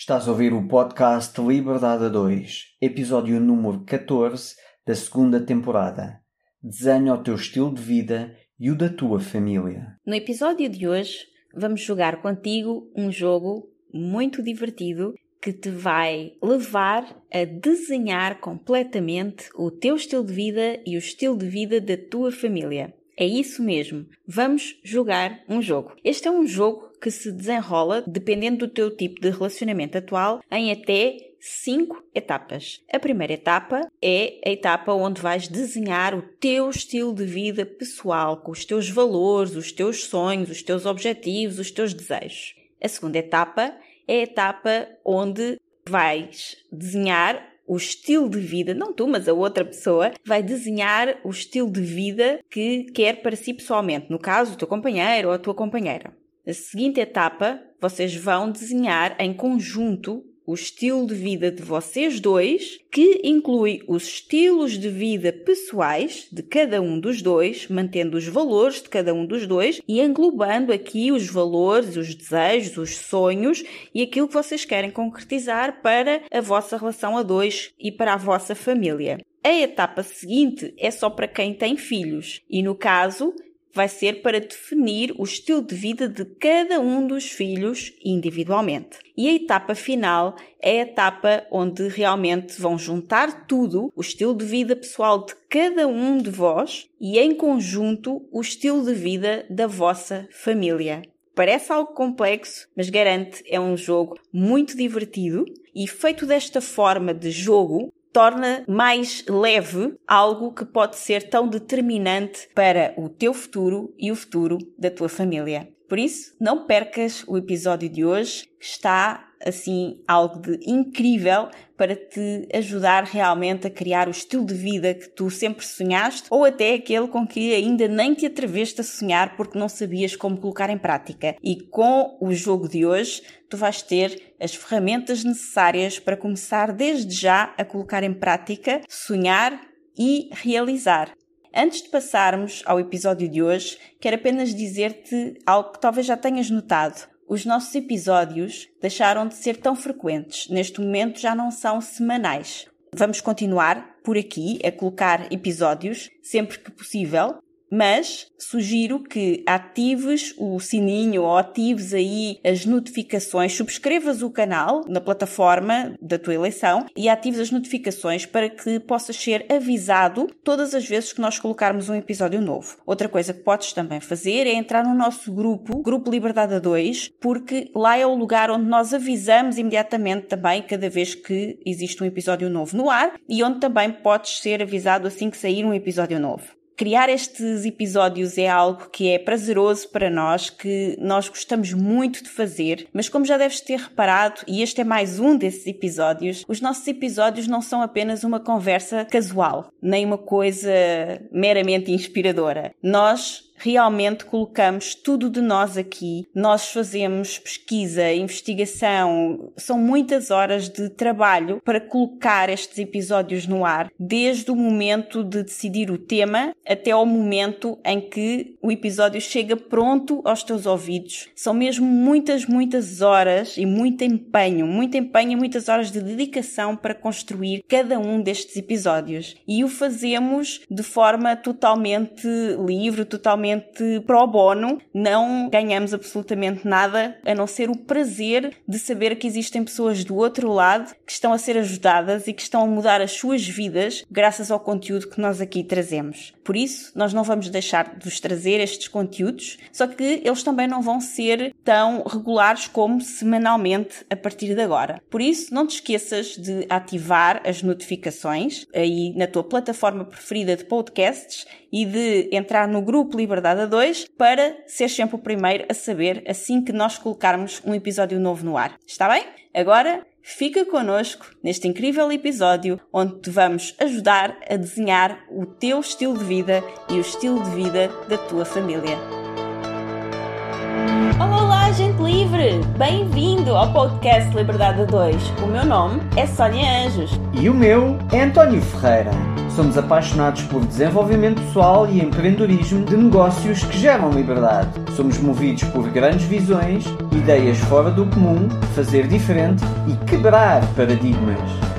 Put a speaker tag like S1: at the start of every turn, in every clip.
S1: Estás a ouvir o podcast Liberdade a 2, episódio número 14 da segunda temporada. Desenha o teu estilo de vida e o da tua família.
S2: No episódio de hoje, vamos jogar contigo um jogo muito divertido que te vai levar a desenhar completamente o teu estilo de vida e o estilo de vida da tua família. É isso mesmo. Vamos jogar um jogo. Este é um jogo que se desenrola, dependendo do teu tipo de relacionamento atual, em até cinco etapas. A primeira etapa é a etapa onde vais desenhar o teu estilo de vida pessoal, com os teus valores, os teus sonhos, os teus objetivos, os teus desejos. A segunda etapa é a etapa onde vais desenhar o estilo de vida, não tu, mas a outra pessoa, vai desenhar o estilo de vida que quer para si pessoalmente, no caso, o teu companheiro ou a tua companheira. Na seguinte etapa, vocês vão desenhar em conjunto o estilo de vida de vocês dois, que inclui os estilos de vida pessoais de cada um dos dois, mantendo os valores de cada um dos dois e englobando aqui os valores, os desejos, os sonhos e aquilo que vocês querem concretizar para a vossa relação a dois e para a vossa família. A etapa seguinte é só para quem tem filhos e, no caso, vai ser para definir o estilo de vida de cada um dos filhos individualmente. E a etapa final é a etapa onde realmente vão juntar tudo, o estilo de vida pessoal de cada um de vós e em conjunto o estilo de vida da vossa família. Parece algo complexo, mas garante é um jogo muito divertido e feito desta forma de jogo, torna mais leve algo que pode ser tão determinante para o teu futuro e o futuro da tua família. Por isso, não percas o episódio de hoje, que está assim algo de incrível para te ajudar realmente a criar o estilo de vida que tu sempre sonhaste ou até aquele com que ainda nem te atreveste a sonhar porque não sabias como colocar em prática. E com o jogo de hoje, tu vais ter as ferramentas necessárias para começar desde já a colocar em prática, sonhar e realizar. Antes de passarmos ao episódio de hoje, quero apenas dizer-te algo que talvez já tenhas notado os nossos episódios deixaram de ser tão frequentes. Neste momento já não são semanais. Vamos continuar por aqui a colocar episódios sempre que possível, mas sugiro que atives o sininho ou atives aí as notificações, subscrevas o canal na plataforma da tua eleição e atives as notificações para que possas ser avisado todas as vezes que nós colocarmos um episódio novo. Outra coisa que podes também fazer é entrar no nosso grupo, Grupo Liberdade 2, porque lá é o lugar onde nós avisamos imediatamente também cada vez que existe um episódio novo no ar e onde também podes ser avisado assim que sair um episódio novo. Criar estes episódios é algo que é prazeroso para nós, que nós gostamos muito de fazer, mas como já deves ter reparado, e este é mais um desses episódios, os nossos episódios não são apenas uma conversa casual, nem uma coisa meramente inspiradora. Nós realmente colocamos tudo de nós aqui. Nós fazemos pesquisa, investigação, são muitas horas de trabalho para colocar estes episódios no ar, desde o momento de decidir o tema até ao momento em que o episódio chega pronto aos teus ouvidos. São mesmo muitas, muitas horas e muito empenho, muito empenho e muitas horas de dedicação para construir cada um destes episódios. E o fazemos de forma totalmente livre, totalmente totalmente pro bono, não ganhamos absolutamente nada a não ser o prazer de saber que existem pessoas do outro lado que estão a ser ajudadas e que estão a mudar as suas vidas graças ao conteúdo que nós aqui trazemos. Por isso, nós não vamos deixar de vos trazer estes conteúdos, só que eles também não vão ser tão regulares como semanalmente a partir de agora. Por isso, não te esqueças de ativar as notificações aí na tua plataforma preferida de podcasts e de entrar no grupo Liberdade a 2 para ser sempre o primeiro a saber assim que nós colocarmos um episódio novo no ar. Está bem? Agora fica connosco neste incrível episódio onde te vamos ajudar a desenhar o teu estilo de vida e o estilo de vida da tua família.
S3: Olá,
S2: gente livre! Bem-vindo ao podcast Liberdade 2. O meu nome é Sónia Anjos.
S1: E o meu é António Ferreira. Somos apaixonados por desenvolvimento pessoal e empreendedorismo de negócios que geram liberdade. Somos movidos por grandes visões, ideias fora do comum, fazer diferente e quebrar paradigmas.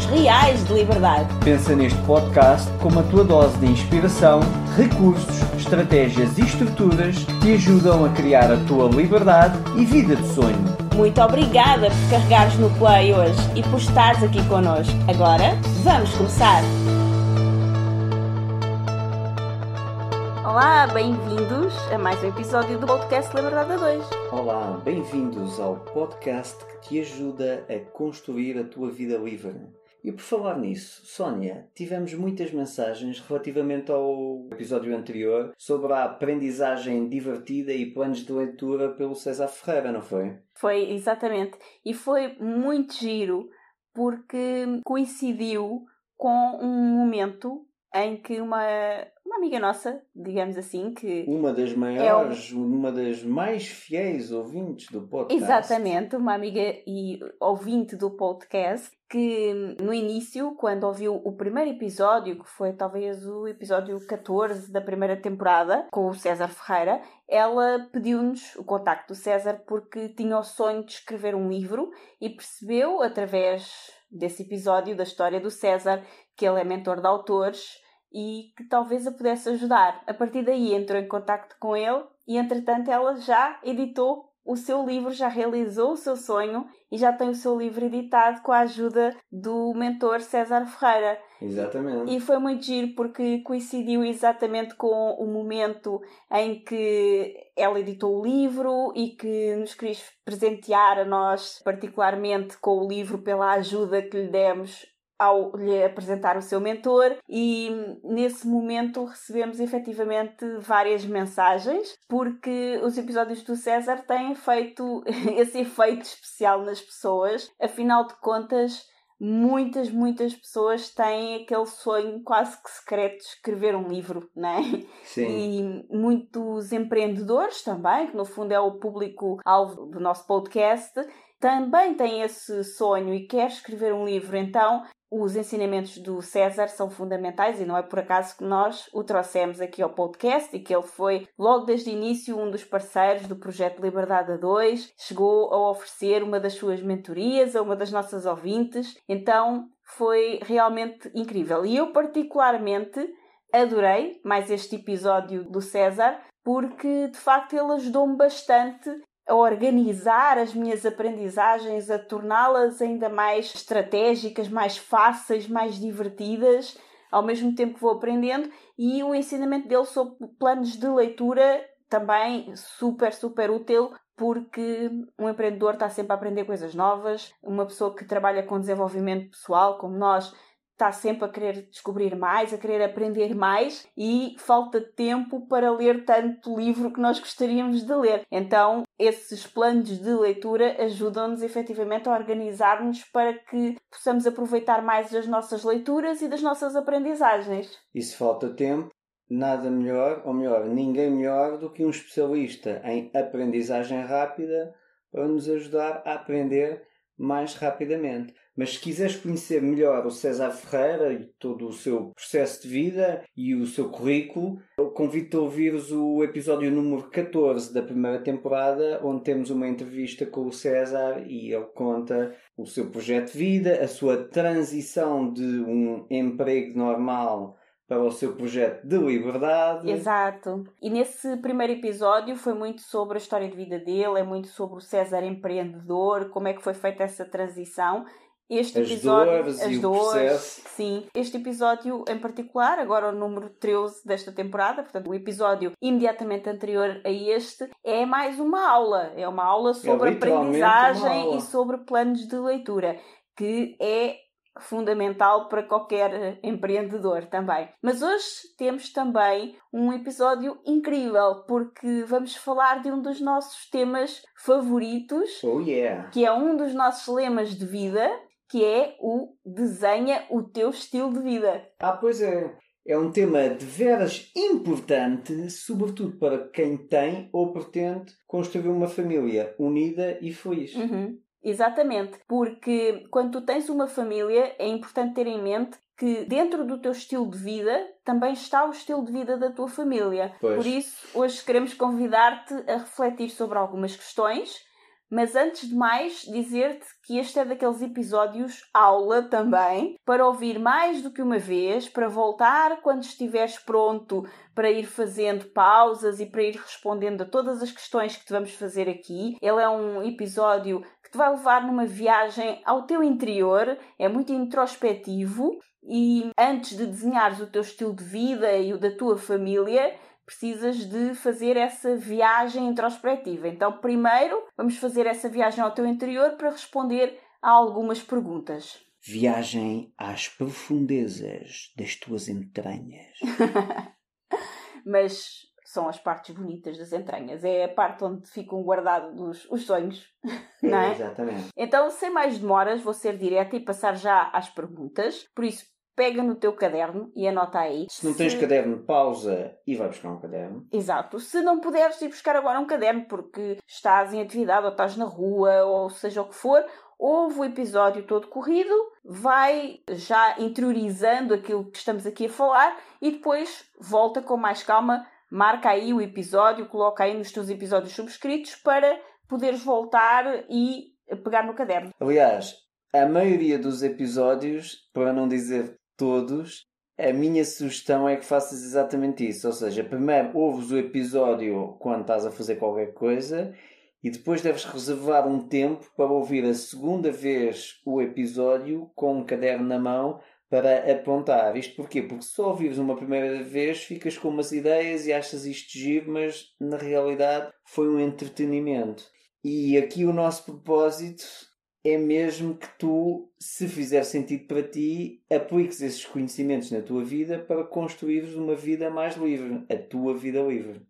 S2: reais de liberdade.
S1: Pensa neste podcast como a tua dose de inspiração, recursos, estratégias e estruturas que te ajudam a criar a tua liberdade e vida de sonho.
S2: Muito obrigada por carregares no play hoje e por estares aqui connosco. Agora, vamos começar! Olá, bem-vindos a mais um episódio do podcast Liberdade 2.
S1: Olá, bem-vindos ao podcast que te ajuda a construir a tua vida livre. E por falar nisso, Sónia, tivemos muitas mensagens relativamente ao episódio anterior sobre a aprendizagem divertida e planos de leitura pelo César Ferreira, não foi?
S2: Foi, exatamente. E foi muito giro porque coincidiu com um momento em que uma, uma amiga nossa, digamos assim, que.
S1: Uma das maiores, é um... uma das mais fiéis ouvintes do podcast.
S2: Exatamente, uma amiga e ouvinte do podcast, que no início, quando ouviu o primeiro episódio, que foi talvez o episódio 14 da primeira temporada, com o César Ferreira, ela pediu-nos o contacto do César porque tinha o sonho de escrever um livro e percebeu, através desse episódio da história do César, que ele é mentor de autores e que talvez a pudesse ajudar. A partir daí entrou em contato com ele e, entretanto, ela já editou o seu livro, já realizou o seu sonho e já tem o seu livro editado com a ajuda do mentor César Ferreira.
S1: Exatamente.
S2: E foi muito giro porque coincidiu exatamente com o momento em que ela editou o livro e que nos quis presentear a nós, particularmente com o livro, pela ajuda que lhe demos ao lhe apresentar o seu mentor e nesse momento recebemos efetivamente várias mensagens porque os episódios do César têm feito esse efeito especial nas pessoas. Afinal de contas, muitas, muitas pessoas têm aquele sonho quase que secreto de escrever um livro, né?
S1: Sim.
S2: E muitos empreendedores também, que no fundo é o público-alvo do nosso podcast, também têm esse sonho e quer escrever um livro. Então, os ensinamentos do César são fundamentais e não é por acaso que nós o trouxemos aqui ao podcast e que ele foi, logo desde o início, um dos parceiros do projeto Liberdade a 2, chegou a oferecer uma das suas mentorias a uma das nossas ouvintes, então foi realmente incrível. E eu, particularmente, adorei mais este episódio do César porque de facto ele ajudou-me bastante a organizar as minhas aprendizagens, a torná-las ainda mais estratégicas, mais fáceis, mais divertidas, ao mesmo tempo que vou aprendendo, e o ensinamento dele sobre planos de leitura também super, super útil, porque um empreendedor está sempre a aprender coisas novas, uma pessoa que trabalha com desenvolvimento pessoal, como nós, está sempre a querer descobrir mais, a querer aprender mais e falta tempo para ler tanto livro que nós gostaríamos de ler. Então, esses planos de leitura ajudam-nos efetivamente a organizar-nos para que possamos aproveitar mais das nossas leituras e das nossas aprendizagens.
S1: E se falta tempo, nada melhor, ou melhor, ninguém melhor do que um especialista em aprendizagem rápida para nos ajudar a aprender mais rapidamente. Mas se quiseres conhecer melhor o César Ferreira e todo o seu processo de vida e o seu currículo, eu convido-te a ouvires o episódio número 14 da primeira temporada, onde temos uma entrevista com o César e ele conta o seu projeto de vida, a sua transição de um emprego normal para o seu projeto de liberdade.
S2: Exato. E nesse primeiro episódio foi muito sobre a história de vida dele, é muito sobre o César empreendedor, como é que foi feita essa transição este
S1: as
S2: episódio,
S1: dores
S2: as
S1: e o
S2: dores,
S1: processo.
S2: sim, este episódio em particular, agora o número 13 desta temporada, portanto, o episódio imediatamente anterior a este, é mais uma aula. É uma aula sobre
S1: literalmente uma
S2: aprendizagem
S1: aula.
S2: e sobre planos de leitura, que é fundamental para qualquer eh, empreendedor também. Mas hoje temos também um episódio incrível, porque vamos falar de um dos nossos temas favoritos,
S1: Oh yeah!
S2: que é um dos nossos lemas de vida, que é o desenha o teu estilo de vida.
S1: Ah, pois é. É um tema de veras importante, sobretudo para quem tem ou pretende construir uma família unida e feliz.
S2: Uhum. Exatamente, porque quando tu tens uma família é importante ter em mente que dentro do teu estilo de vida também está o estilo de vida da tua família.
S1: Pois.
S2: Por isso, hoje queremos convidar-te a refletir sobre algumas questões, mas antes de mais, dizer-te que este é daqueles episódios aula também, para ouvir mais do que uma vez, para voltar quando estiveres pronto para ir fazendo pausas e para ir respondendo a todas as questões que te vamos fazer aqui. Ele é um episódio que te vai levar numa viagem ao teu interior, é muito introspectivo e antes de desenhares o teu estilo de vida e o da tua família, precisas de fazer essa viagem introspectiva. Então, primeiro, vamos fazer essa viagem ao teu interior para responder a algumas perguntas.
S1: Viagem às profundezas das tuas entranhas.
S2: Mas são as partes bonitas das entranhas. É a parte onde ficam guardados os sonhos, não é?
S1: Exatamente.
S2: Então, sem mais demoras, vou ser direta e passar já às perguntas. Por isso, pega no teu caderno e anota aí.
S1: Se não tens caderno, pausa e vai buscar um caderno.
S2: Exato. Se não puderes ir buscar agora um caderno porque estás em atividade ou estás na rua ou seja o que for, ouve o episódio todo corrido, vai já interiorizando aquilo que estamos aqui a falar e depois volta com mais calma, marca aí o episódio, coloca aí nos teus episódios subscritos para poderes voltar e pegar no caderno.
S1: Aliás, a maioria dos episódios, para não dizer todos, a minha sugestão é que faças exatamente isso. Ou seja, primeiro ouves o episódio quando estás a fazer qualquer coisa e depois deves reservar um tempo para ouvir a segunda vez o episódio com um caderno na mão para apontar. Isto porquê? Porque só ouvires uma primeira vez ficas com umas ideias e achas isto giro, mas na realidade foi um entretenimento. E aqui o nosso propósito é mesmo que tu, se fizer sentido para ti, apliques esses conhecimentos na tua vida para construires uma vida mais livre, a tua vida livre.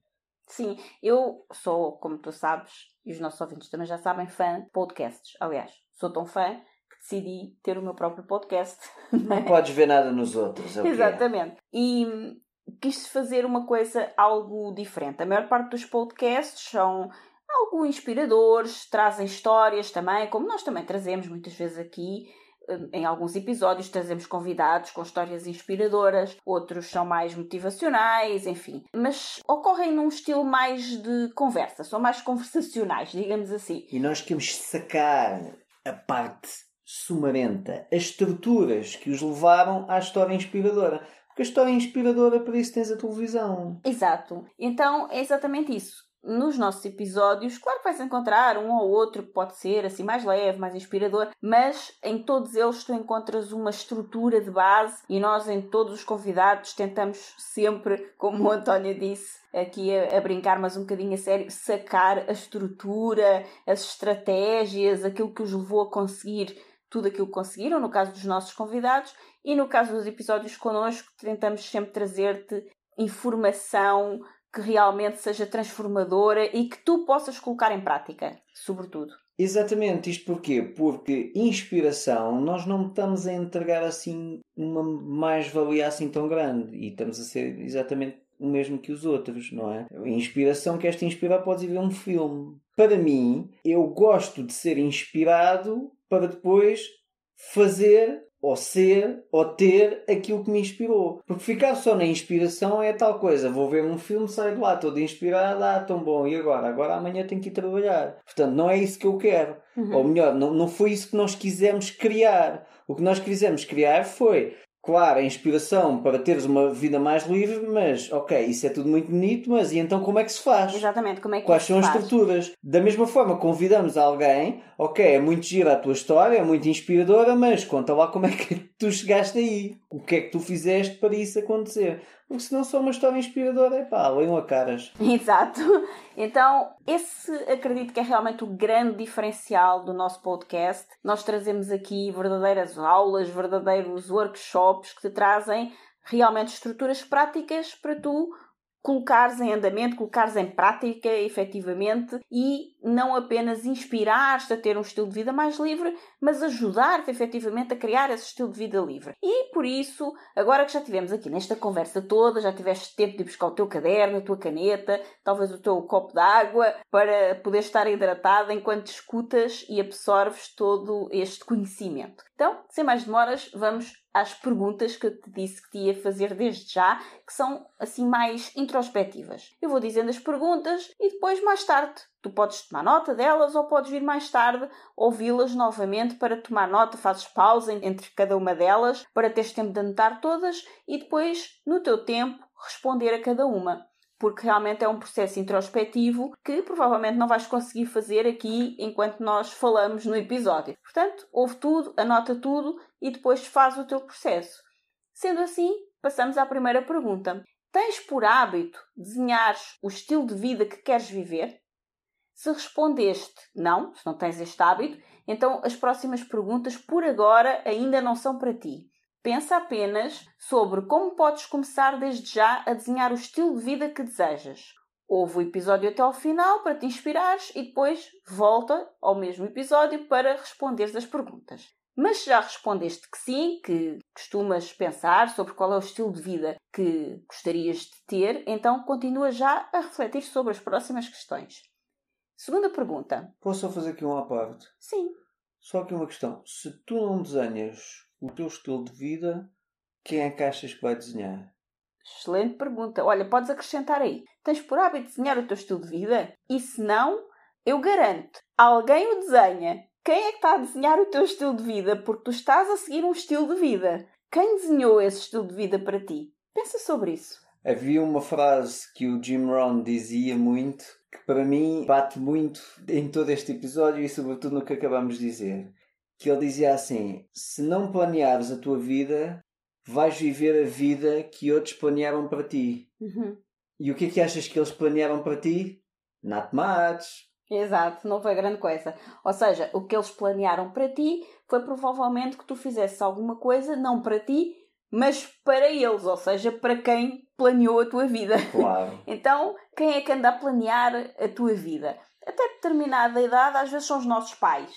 S2: Sim, eu sou, como tu sabes, e os nossos ouvintes também já sabem, fã de podcasts. Aliás, sou tão fã que decidi ter o meu próprio podcast.
S1: Não podes ver nada nos outros, é é.
S2: Exatamente. E hum, quis fazer uma coisa algo diferente. A maior parte dos podcasts são algo inspiradores, trazem histórias também, como nós também trazemos muitas vezes aqui. hum, Em alguns episódios trazemos convidados com histórias inspiradoras, outros são mais motivacionais, enfim. Mas ocorrem num estilo mais de conversa, são mais conversacionais, digamos assim.
S1: E nós queremos sacar a parte sumarenta, as estruturas que os levaram à história inspiradora. Porque a história inspiradora, para isso tens a televisão.
S2: Exato. Então é exatamente isso. Nos nossos episódios, claro que vais encontrar um ou outro que pode ser assim mais leve, mais inspirador, mas em todos eles tu encontras uma estrutura de base e nós em todos os convidados tentamos sempre, como o António disse, aqui a, a brincar mas um bocadinho a sério, sacar a estrutura, as estratégias, aquilo que os levou a conseguir tudo aquilo que conseguiram, no caso dos nossos convidados, e no caso dos episódios connosco, tentamos sempre trazer-te informação que realmente seja transformadora e que tu possas colocar em prática, sobretudo.
S1: Exatamente, isto porquê? Porque inspiração nós não estamos a entregar assim uma mais-valia assim tão grande e estamos a ser exatamente o mesmo que os outros, não é? Inspiração queres te inspirar, podes ir ver um filme. Para mim, eu gosto de ser inspirado para depois fazer ou ser ou ter aquilo que me inspirou. Porque ficar só na inspiração é tal coisa. Vou ver um filme, saio de lá todo inspirado, ah, tão bom, e agora? Agora amanhã tenho que ir trabalhar. Portanto, não é isso que eu quero.
S2: Uhum.
S1: Ou melhor, não, não foi isso que nós quisemos criar. O que nós quisemos criar foi claro, a inspiração para teres uma vida mais livre, mas ok, isso é tudo muito bonito, mas e então como é que se faz?
S2: Exatamente, como é que
S1: Quais são as
S2: faz?
S1: estruturas? Da mesma forma, convidamos alguém, ok, é muito gira a tua história, é muito inspiradora, mas conta lá como é que tu chegaste aí. O que é que tu fizeste para isso acontecer? Porque senão só uma história inspiradora, é pá, leiam a caras.
S2: Exato. Então, esse acredito que é realmente o grande diferencial do nosso podcast. Nós trazemos aqui verdadeiras aulas, verdadeiros workshops que te trazem realmente estruturas práticas para tu colocares em andamento, colocares em prática efetivamente e não apenas inspirar-te a ter um estilo de vida mais livre, mas ajudar-te efetivamente a criar esse estilo de vida livre. E por isso, agora que já tivemos aqui nesta conversa toda, já tiveste tempo de buscar o teu caderno, a tua caneta, talvez o teu copo de água, para poder estar hidratada enquanto escutas e absorves todo este conhecimento. Então, sem mais demoras, vamos às perguntas que eu te disse que te ia fazer desde já, que são assim mais introspectivas. Eu vou dizendo as perguntas e depois, mais tarde, tu podes tomar nota delas ou podes vir mais tarde ouvi-las novamente para tomar nota, fazes pausa entre cada uma delas para teres tempo de anotar todas e depois, no teu tempo, responder a cada uma porque realmente é um processo introspectivo que provavelmente não vais conseguir fazer aqui enquanto nós falamos no episódio. Portanto, ouve tudo, anota tudo e depois faz o teu processo. Sendo assim, passamos à primeira pergunta. Tens por hábito desenhar o estilo de vida que queres viver? Se respondeste não, se não tens este hábito, então as próximas perguntas por agora ainda não são para ti. Pensa apenas sobre como podes começar desde já a desenhar o estilo de vida que desejas. Ouve o episódio até ao final para te inspirares e depois volta ao mesmo episódio para responderes as perguntas. Mas se já respondeste que sim, que costumas pensar sobre qual é o estilo de vida que gostarias de ter, então continua já a refletir sobre as próximas questões. Segunda pergunta.
S1: Posso só fazer aqui um à parte?
S2: Sim.
S1: Só aqui uma questão. Se tu não desenhas o teu estilo de vida, quem é que achas que vai desenhar?
S2: Excelente pergunta. Olha, podes acrescentar aí. Tens por hábito desenhar o teu estilo de vida? E se não, eu garanto, alguém o desenha. Quem é que está a desenhar o teu estilo de vida? Porque tu estás a seguir um estilo de vida. Quem desenhou esse estilo de vida para ti? Pensa sobre isso.
S1: Havia uma frase que o Jim Rohn dizia muito, que para mim bate muito em todo este episódio e sobretudo no que acabamos de dizer. Que ele dizia assim: se não planeares a tua vida, vais viver a vida que outros planearam para ti.
S2: Uhum.
S1: E o que é que achas que eles planearam para ti? Not much.
S2: Exato, não foi grande coisa. Ou seja, o que eles planearam para ti foi provavelmente que tu fizesses alguma coisa, não para ti, mas para eles, ou seja, para quem planeou a tua vida.
S1: Claro.
S2: Então, quem é que anda a planear a tua vida? Até determinada idade, às vezes são os nossos pais,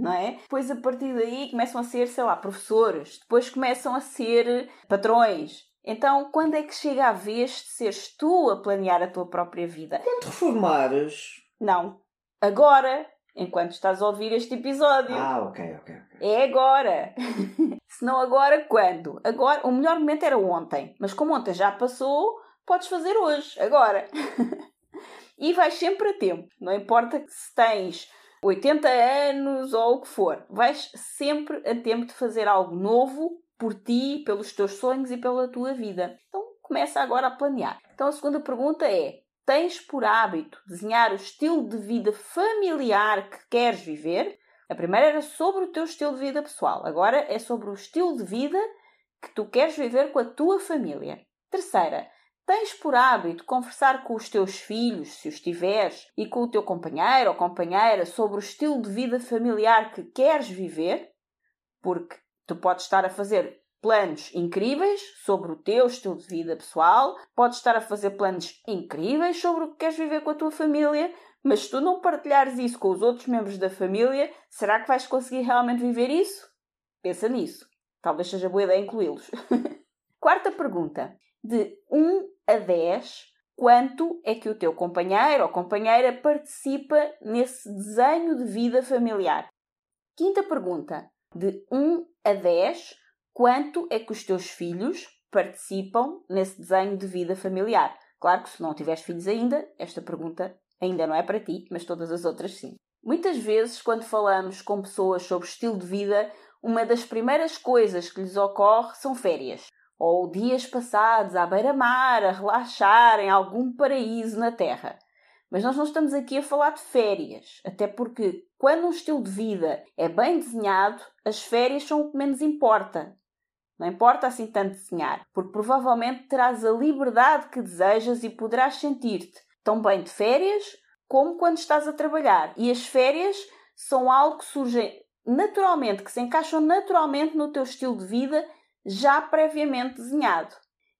S2: não é? Depois, a partir daí, começam a ser, sei lá, professores, depois começam a ser patrões. Então, quando é que chega a vez de seres tu a planear a tua própria vida?
S1: Quando reformares.
S2: Não. Agora, enquanto estás a ouvir este episódio.
S1: Ah, ok, ok. ok.
S2: É agora. Se não agora, quando? Agora, o melhor momento era ontem. Mas como ontem já passou, podes fazer hoje, agora. e vais sempre a tempo. Não importa se tens 80 anos ou o que for. Vais sempre a tempo de fazer algo novo por ti, pelos teus sonhos e pela tua vida. Então, começa agora a planear. Então, a segunda pergunta é: tens por hábito desenhar o estilo de vida familiar que queres viver? A primeira era sobre o teu estilo de vida pessoal, agora é sobre o estilo de vida que tu queres viver com a tua família. Terceira, tens por hábito conversar com os teus filhos, se os tiveres, e com o teu companheiro ou companheira sobre o estilo de vida familiar que queres viver? Porque tu podes estar a fazer planos incríveis sobre o teu estilo de vida pessoal, podes estar a fazer planos incríveis sobre o que queres viver com a tua família, mas se tu não partilhares isso com os outros membros da família, será que vais conseguir realmente viver isso? Pensa nisso. Talvez seja boa ideia incluí-los. Quarta pergunta. De 1 a 10, quanto é que o teu companheiro ou companheira participa nesse desenho de vida familiar? Quinta pergunta. De 1 a 10, quanto é que os teus filhos participam nesse desenho de vida familiar? Claro que se não tiveres filhos ainda, esta pergunta ainda não é para ti, mas todas as outras sim. Muitas vezes, quando falamos com pessoas sobre estilo de vida, uma das primeiras coisas que lhes ocorre são férias. Ou dias passados à beira-mar, a relaxar em algum paraíso na Terra. Mas nós não estamos aqui a falar de férias, até porque quando um estilo de vida é bem desenhado, as férias são o que menos importa. Não importa assim tanto desenhar, porque provavelmente terás a liberdade que desejas e poderás sentir-te tão bem de férias como quando estás a trabalhar. E as férias são algo que surge naturalmente, que se encaixam naturalmente no teu estilo de vida já previamente desenhado.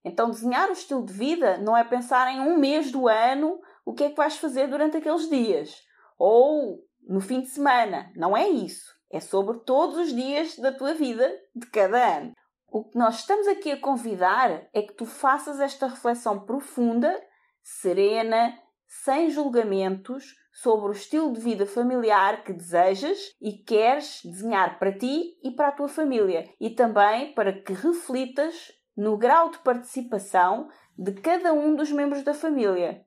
S2: Então, desenhar o estilo de vida não é pensar em um mês do ano o que é que vais fazer durante aqueles dias. Ou no fim de semana. Não é isso. É sobre todos os dias da tua vida de cada ano. O que nós estamos aqui a convidar é que tu faças esta reflexão profunda, serena, sem julgamentos, sobre o estilo de vida familiar que desejas e queres desenhar para ti e para a tua família. E também para que reflitas no grau de participação de cada um dos membros da família.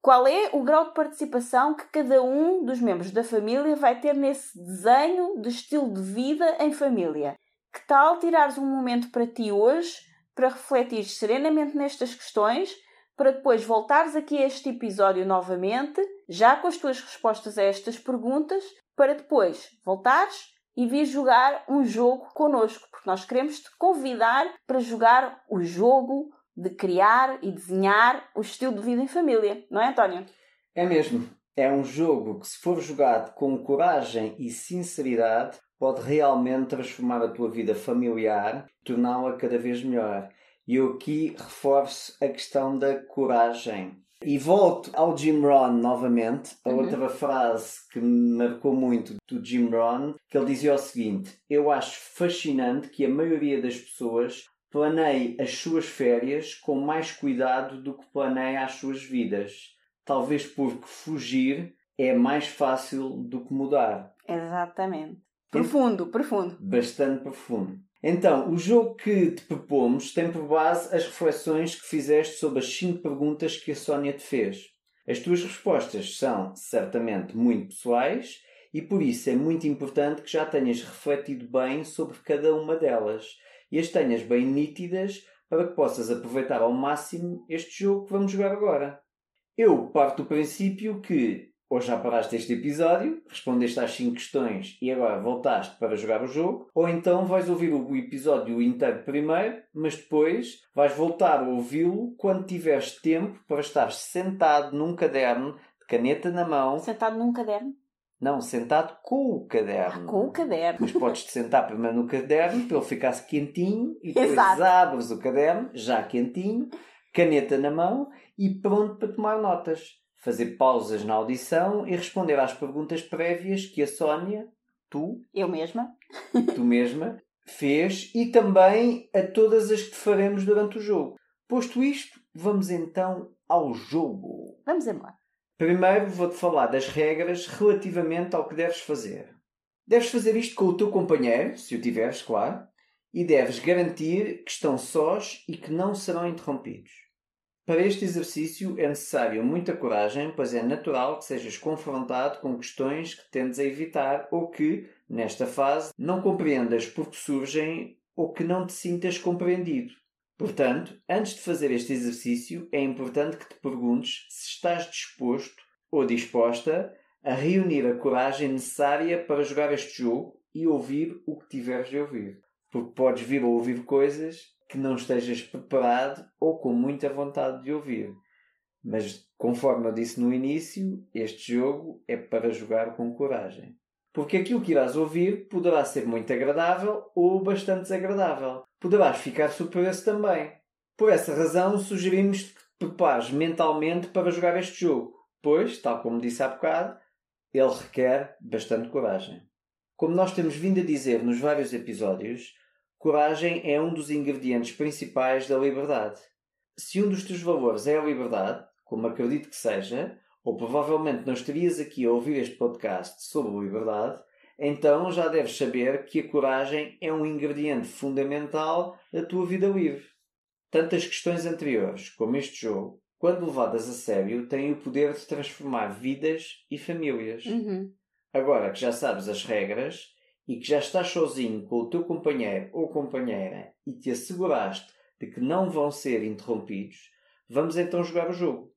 S2: Qual é o grau de participação que cada um dos membros da família vai ter nesse desenho de estilo de vida em família? Que tal tirares um momento para ti hoje para refletir serenamente nestas questões, para depois voltares aqui a este episódio novamente, já com as tuas respostas a estas perguntas, para depois voltares e vir jogar um jogo connosco, porque nós queremos te convidar para jogar o jogo de criar e desenhar o estilo de vida em família, não é, António?
S1: É mesmo. É um jogo que, se for jogado com coragem e sinceridade, pode realmente transformar a tua vida familiar, torná-la cada vez melhor. E eu aqui reforço a questão da coragem. E volto ao Jim Rohn novamente, a uhum. outra frase que me marcou muito do Jim Rohn, que ele dizia o seguinte: Eu acho fascinante que a maioria das pessoas planeie as suas férias com mais cuidado do que planeia as suas vidas. Talvez porque fugir é mais fácil do que mudar.
S2: Exatamente. Profundo, profundo.
S1: Bastante profundo. Então, o jogo que te propomos tem por base as reflexões que fizeste sobre as 5 perguntas que a Sónia te fez. As tuas respostas são certamente muito pessoais e por isso é muito importante que já tenhas refletido bem sobre cada uma delas e as tenhas bem nítidas para que possas aproveitar ao máximo este jogo que vamos jogar agora. Eu parto do princípio que ou já paraste este episódio, respondeste às 5 questões e agora voltaste para jogar o jogo, ou então vais ouvir o episódio inteiro primeiro, mas depois vais voltar a ouvi-lo quando tiveres tempo para estar sentado num caderno, de caneta na mão.
S2: Sentado num caderno?
S1: Não, sentado com o caderno.
S2: Ah, com o caderno.
S1: Mas podes-te sentar primeiro no caderno para ele ficar quentinho e depois Exato. abres o caderno, já quentinho, caneta na mão e pronto para tomar notas. Fazer pausas na audição e responder às perguntas prévias que a Sónia, tu.
S2: Eu mesma.
S1: tu mesma, fez e também a todas as que faremos durante o jogo. Posto isto, vamos então ao jogo.
S2: Vamos embora.
S1: Primeiro vou-te falar das regras relativamente ao que deves fazer. Deves fazer isto com o teu companheiro, se o tiveres, claro, e deves garantir que estão sós e que não serão interrompidos. Para este exercício é necessário muita coragem, pois é natural que sejas confrontado com questões que tendes a evitar ou que, nesta fase, não compreendas porque surgem ou que não te sintas compreendido. Portanto, antes de fazer este exercício, é importante que te perguntes se estás disposto ou disposta a reunir a coragem necessária para jogar este jogo e ouvir o que tiveres de ouvir. Porque podes vir a ouvir coisas que não estejas preparado ou com muita vontade de ouvir. Mas, conforme eu disse no início, este jogo é para jogar com coragem. Porque aquilo que irás ouvir poderá ser muito agradável ou bastante desagradável. Poderás ficar surpreso também. Por essa razão, sugerimos que te prepares mentalmente para jogar este jogo, pois, tal como disse há bocado, ele requer bastante coragem. Como nós temos vindo a dizer nos vários episódios, coragem é um dos ingredientes principais da liberdade. Se um dos teus valores é a liberdade, como acredito que seja, ou provavelmente não estarias aqui a ouvir este podcast sobre liberdade, então já deves saber que a coragem é um ingrediente fundamental da tua vida livre. Tantas questões anteriores, como este jogo, quando levadas a sério, têm o poder de transformar vidas e famílias.
S2: Uhum.
S1: Agora que já sabes as regras e que já estás sozinho com o teu companheiro ou companheira e te asseguraste de que não vão ser interrompidos, vamos então jogar o jogo.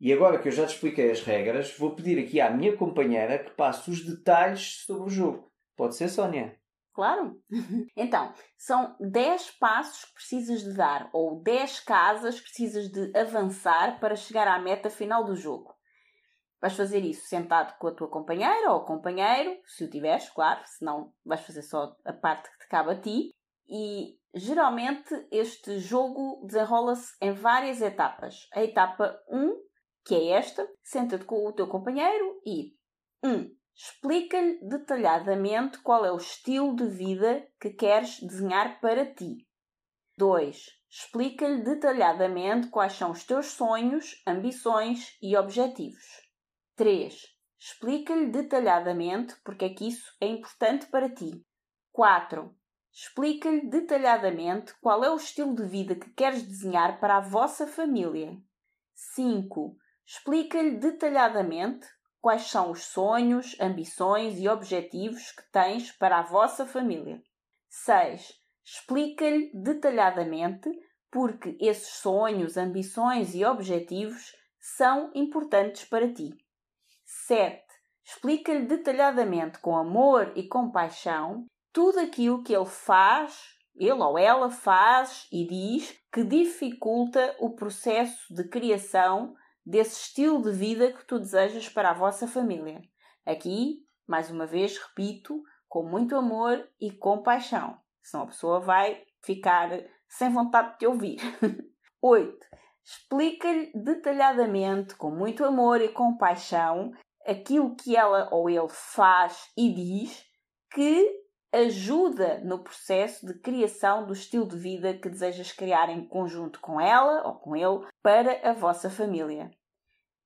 S1: E agora que eu já te expliquei as regras, vou pedir aqui à minha companheira que passe os detalhes sobre o jogo. Pode ser, Sónia?
S2: Claro. Então, são 10 passos que precisas de dar ou 10 casas que precisas de avançar para chegar à meta final do jogo. Vais fazer isso sentado com a tua companheira ou companheiro, se o tiveres, claro, senão vais fazer só a parte que te cabe a ti. E geralmente este jogo desenrola-se em várias etapas. A etapa 1, que é esta, senta-te com o teu companheiro e 1. Um, Explica-lhe detalhadamente qual é o estilo de vida que queres desenhar para ti. 2. Explica-lhe detalhadamente quais são os teus sonhos, ambições e objetivos. 3. Explica-lhe detalhadamente porque é que isso é importante para ti. 4. Explica-lhe detalhadamente qual é o estilo de vida que queres desenhar para a vossa família. 5. Explica-lhe detalhadamente quais são os sonhos, ambições e objetivos que tens para a vossa família. 6. Explica-lhe detalhadamente porque esses sonhos, ambições e objetivos são importantes para ti. 7. Explica-lhe detalhadamente, com amor e compaixão, tudo aquilo que ele faz, ele ou ela faz e diz que dificulta o processo de criação desse estilo de vida que tu desejas para a vossa família. Aqui, mais uma vez, repito, com muito amor e compaixão, senão a pessoa vai ficar sem vontade de te ouvir. 8. Explica-lhe detalhadamente, com muito amor e compaixão, aquilo que ela ou ele faz e diz que ajuda no processo de criação do estilo de vida que desejas criar em conjunto com ela ou com ele para a vossa família.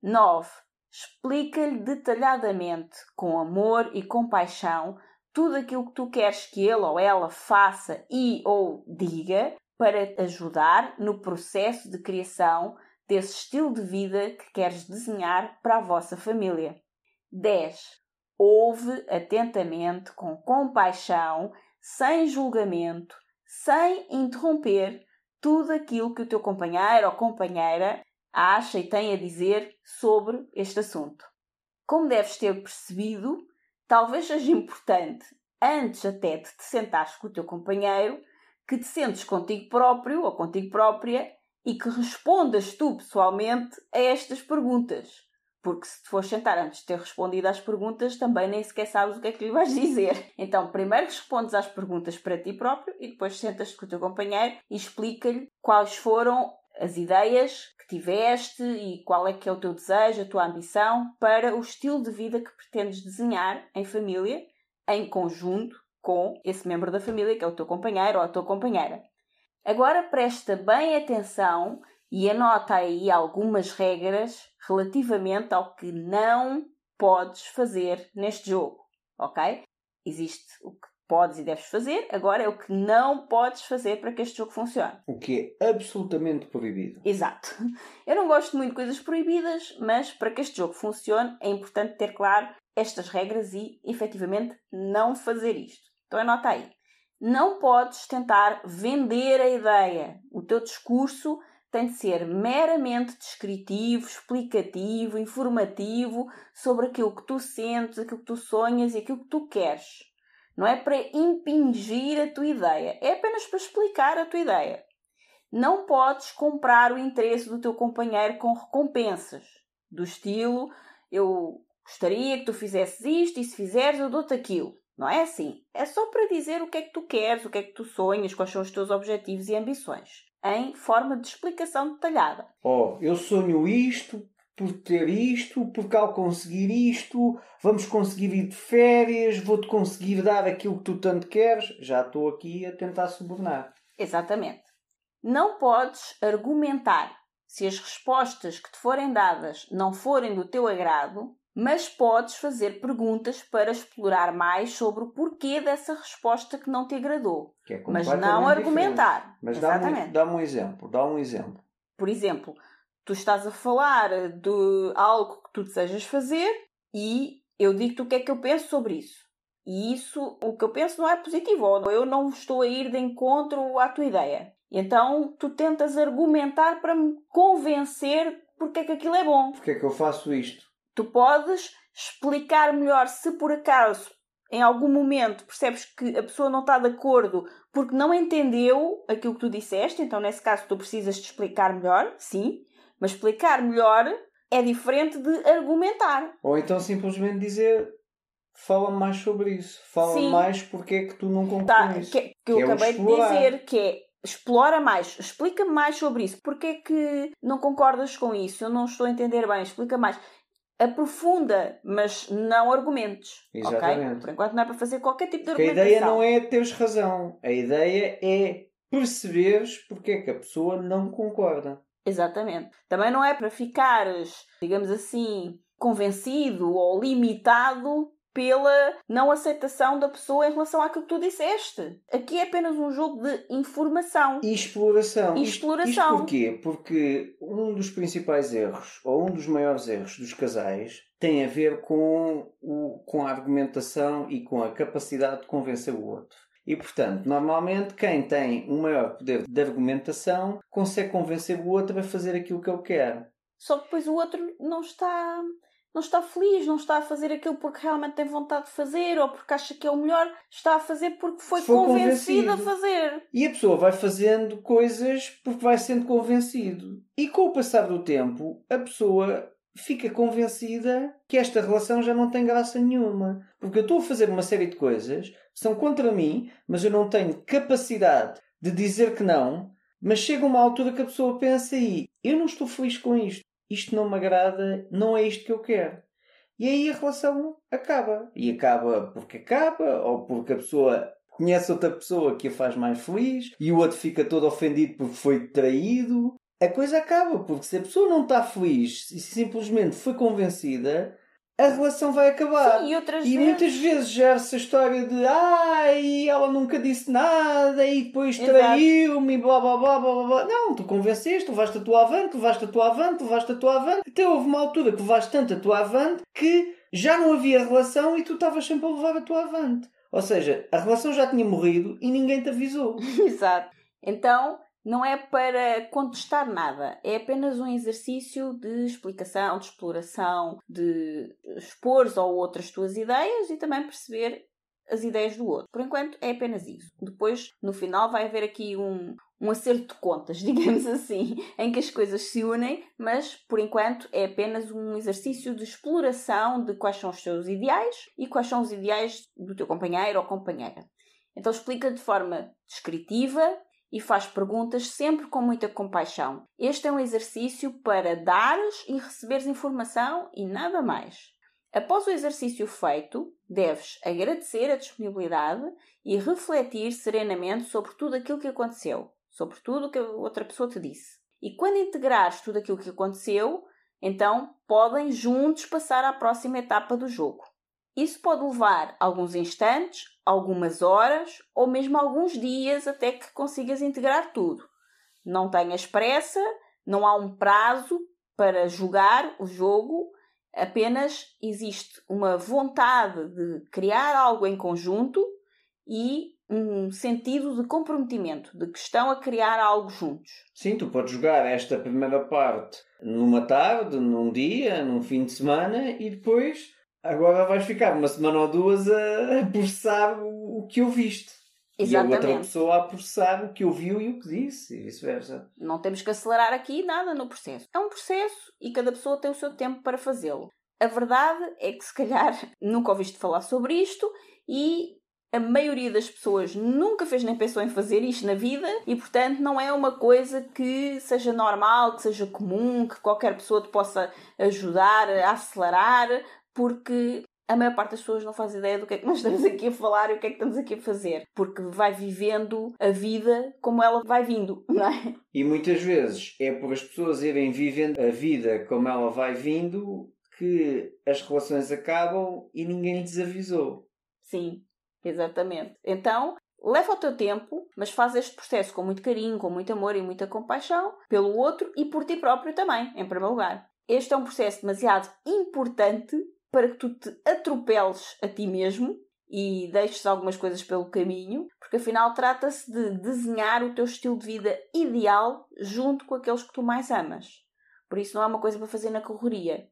S2: 9. Explica-lhe detalhadamente, com amor e compaixão, tudo aquilo que tu queres que ele ou ela faça e ou diga para ajudar no processo de criação desse estilo de vida que queres desenhar para a vossa família. 10 Ouve atentamente, com compaixão, sem julgamento, sem interromper tudo aquilo que o teu companheiro ou companheira acha e tem a dizer sobre este assunto. Como deves ter percebido, talvez seja importante, antes até de te sentares com o teu companheiro, que te sentes contigo próprio ou contigo própria e que respondas tu pessoalmente a estas perguntas. Porque se te fores sentar antes de ter respondido às perguntas, também nem sequer sabes o que é que lhe vais dizer. Então, primeiro respondes às perguntas para ti próprio e depois sentas-te com o teu companheiro e explica-lhe quais foram as ideias que tiveste e qual é que é o teu desejo, a tua ambição para o estilo de vida que pretendes desenhar em família, em conjunto com esse membro da família, que é o teu companheiro ou a tua companheira. Agora presta bem atenção e anota aí algumas regras relativamente ao que não podes fazer neste jogo, ok? Existe o que podes e deves fazer, agora é o que não podes fazer para que este jogo funcione.
S1: O que é absolutamente proibido.
S2: Exato. Eu não gosto muito de coisas proibidas, mas para que este jogo funcione é importante ter claro estas regras e efetivamente não fazer isto. Então anota aí. Não podes tentar vender a ideia. O teu discurso tem de ser meramente descritivo, explicativo, informativo sobre aquilo que tu sentes, aquilo que tu sonhas e aquilo que tu queres. Não é para impingir a tua ideia, é apenas para explicar a tua ideia. Não podes comprar o interesse do teu companheiro com recompensas, do estilo eu gostaria que tu fizesses isto e se fizeres eu dou-te aquilo. Não é assim. É só para dizer o que é que tu queres, o que é que tu sonhas, quais são os teus objetivos e ambições em forma de explicação detalhada.
S1: Oh, eu sonho isto por ter isto, porque ao conseguir isto, vamos conseguir ir de férias, vou-te conseguir dar aquilo que tu tanto queres. Já estou aqui a tentar subornar.
S2: Exatamente. Não podes argumentar se as respostas que te forem dadas não forem do teu agrado, mas podes fazer perguntas para explorar mais sobre o porquê dessa resposta que não te agradou.
S1: É
S2: mas não argumentar.
S1: Diferente. Mas dá-me dá um exemplo, dá um exemplo.
S2: Por exemplo, tu estás a falar de algo que tu desejas fazer e eu digo-te o que é que eu penso sobre isso. E isso, o que eu penso não é positivo, ou eu não estou a ir de encontro à tua ideia. Então tu tentas argumentar para me convencer porque é que aquilo é bom.
S1: Porque é que eu faço isto?
S2: Tu podes explicar melhor se por acaso em algum momento percebes que a pessoa não está de acordo porque não entendeu aquilo que tu disseste, então nesse caso tu precisas de explicar melhor, sim, mas explicar melhor é diferente de argumentar.
S1: Ou então simplesmente dizer fala mais sobre isso, fala Sim. mais porque é que tu não concordas tá, com isso.
S2: Que, que, que eu é acabei de dizer, que é explora mais, explica mais sobre isso. Porque é que não concordas com isso? Eu não estou a entender bem, explica mais. Aprofunda, mas não argumentos. Exatamente. Okay? Por enquanto não é para fazer qualquer tipo de
S1: Porque argumentação. a ideia não é teres razão. A ideia é perceberes porque é que a pessoa não concorda.
S2: Exatamente. Também não é para ficares, digamos assim, convencido ou limitado pela não aceitação da pessoa em relação àquilo que tu disseste. Aqui é apenas um jogo de informação.
S1: E exploração.
S2: E exploração. Isto, isto
S1: porquê? Porque um dos principais erros, ou um dos maiores erros dos casais, tem a ver com, o, com a argumentação e com a capacidade de convencer o outro. E, portanto, normalmente quem tem um maior poder de argumentação consegue convencer o outro a fazer aquilo que ele quer.
S2: Só que depois o outro não está não está feliz, não está a fazer aquilo porque realmente tem vontade de fazer ou porque acha que é o melhor, está a fazer porque foi, foi convencido, convencido a fazer.
S1: E a pessoa vai fazendo coisas porque vai sendo convencido. E com o passar do tempo, a pessoa fica convencida que esta relação já não tem graça nenhuma. Porque eu estou a fazer uma série de coisas que são contra mim, mas eu não tenho capacidade de dizer que não. Mas chega uma altura que a pessoa pensa e eu não estou feliz com isto isto não me agrada, não é isto que eu quero. E aí a relação acaba. E acaba porque acaba, ou porque a pessoa conhece outra pessoa que a faz mais feliz, e o outro fica todo ofendido porque foi traído. A coisa acaba, porque se a pessoa não está feliz e simplesmente foi convencida, a relação vai acabar.
S2: Sim, e outras
S1: e
S2: vezes...
S1: muitas vezes gera-se a história de ai, ela nunca disse nada e depois traiu-me e blá blá blá blá blá. Não, tu convenceste, levaste a tua avante, levaste a tua avante, levaste a tua avante. Até houve uma altura que levaste tanto a tua avante que já não havia relação e tu estavas sempre a levar a tua avante. Ou seja, a relação já tinha morrido e ninguém te avisou.
S2: Exato. Então, não é para contestar nada, é apenas um exercício de explicação, de exploração, de expor ao outro as tuas ideias e também perceber as ideias do outro. Por enquanto é apenas isso. Depois, no final, vai haver aqui um, um acerto de contas, digamos assim, em que as coisas se unem, mas por enquanto é apenas um exercício de exploração de quais são os teus ideais e quais são os ideais do teu companheiro ou companheira. Então explica de forma descritiva, e faz perguntas sempre com muita compaixão. Este é um exercício para dares e receberes informação e nada mais. Após o exercício feito, deves agradecer a disponibilidade e refletir serenamente sobre tudo aquilo que aconteceu, sobre tudo o que a outra pessoa te disse. E quando integrares tudo aquilo que aconteceu, então podem juntos passar à próxima etapa do jogo. Isso pode levar alguns instantes, algumas horas ou mesmo alguns dias até que consigas integrar tudo. Não tenhas pressa, não há um prazo para jogar o jogo, apenas existe uma vontade de criar algo em conjunto e um sentido de comprometimento, de que estão a criar algo juntos.
S1: Sim, tu podes jogar esta primeira parte numa tarde, num dia, num fim de semana e depois Agora vais ficar uma semana ou duas a, processar o, o que ouviste. Exatamente. E a outra pessoa a processar o que ouviu e o que disse, e vice-versa.
S2: Não temos que acelerar aqui nada no processo. É um processo e cada pessoa tem o seu tempo para fazê-lo. A verdade é que, se calhar, nunca ouviste falar sobre isto e a maioria das pessoas nunca fez nem pensou em fazer isto na vida e, portanto, não é uma coisa que seja normal, que seja comum, que qualquer pessoa te possa ajudar a acelerar porque a maior parte das pessoas não faz ideia do que é que nós estamos aqui a falar e o que é que estamos aqui a fazer, porque vai vivendo a vida como ela vai vindo, não é?
S1: E muitas vezes é por as pessoas irem vivendo a vida como ela vai vindo que as relações acabam e ninguém lhes avisou.
S2: Sim, exatamente. Então, leva o teu tempo, mas faz este processo com muito carinho, com muito amor e muita compaixão pelo outro e por ti próprio também, em primeiro lugar. Este é um processo demasiado importante para que tu te atropeles a ti mesmo e deixes algumas coisas pelo caminho, porque afinal trata-se de desenhar o teu estilo de vida ideal junto com aqueles que tu mais amas. Por isso não é uma coisa para fazer na correria.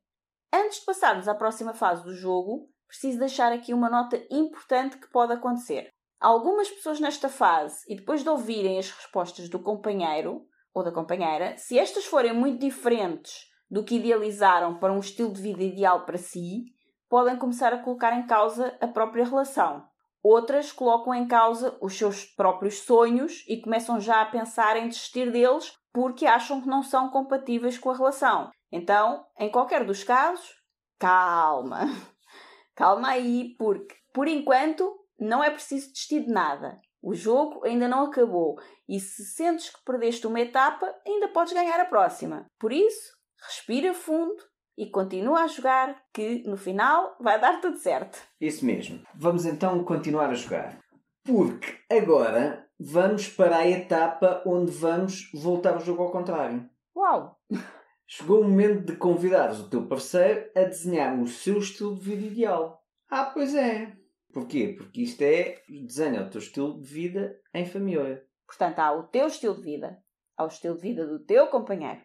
S2: Antes de passarmos à próxima fase do jogo, preciso deixar aqui uma nota importante que pode acontecer. Algumas pessoas nesta fase, e depois de ouvirem as respostas do companheiro ou da companheira, se estas forem muito diferentes do que idealizaram para um estilo de vida ideal para si, podem começar a colocar em causa a própria relação. Outras colocam em causa os seus próprios sonhos e começam já a pensar em desistir deles porque acham que não são compatíveis com a relação. Então, em qualquer dos casos, calma. Calma aí, porque por enquanto não é preciso desistir de nada. O jogo ainda não acabou e se sentes que perdeste uma etapa, ainda podes ganhar a próxima. Por isso, respira fundo e continua a jogar, que no final vai dar tudo certo.
S1: Isso mesmo. Vamos então continuar a jogar. Porque agora vamos para a etapa onde vamos voltar o jogo ao contrário.
S2: Uau!
S1: Chegou o momento de convidares o teu parceiro a desenhar o seu estilo de vida ideal. Ah, pois é. Porquê? Porque isto é desenha o teu estilo de vida em família.
S2: Portanto, há o teu estilo de vida, há o estilo de vida do teu companheiro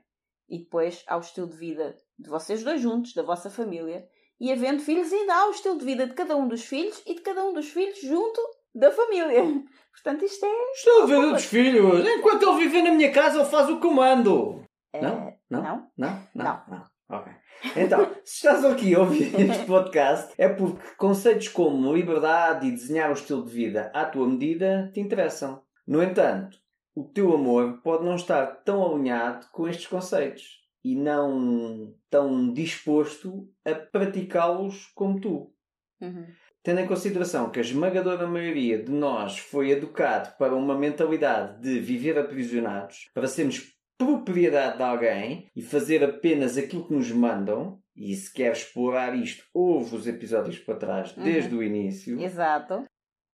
S2: e depois há o estilo de vida de vocês dois juntos, da vossa família. E havendo filhos, ainda há o estilo de vida de cada um dos filhos e de cada um dos filhos junto da família. Portanto, isto é.
S1: Estilo de vida dos filhos! Enquanto ele vive na minha casa, ele faz o comando!
S2: É...
S1: Não? Não?
S2: Não?
S1: Não? Não? Não. Ok. Então, se estás aqui a ouvir este podcast, é porque conceitos como liberdade e desenhar o estilo de vida à tua medida te interessam. No entanto, o teu amor pode não estar tão alinhado com estes conceitos e não tão disposto a praticá-los como tu.
S2: Uhum.
S1: Tendo em consideração que a esmagadora maioria de nós foi educado para uma mentalidade de viver aprisionados, para sermos propriedade de alguém e fazer apenas aquilo que nos mandam, e se quer explorar isto, ouve os episódios para trás desde
S2: Uhum.
S1: o início.
S2: Exato.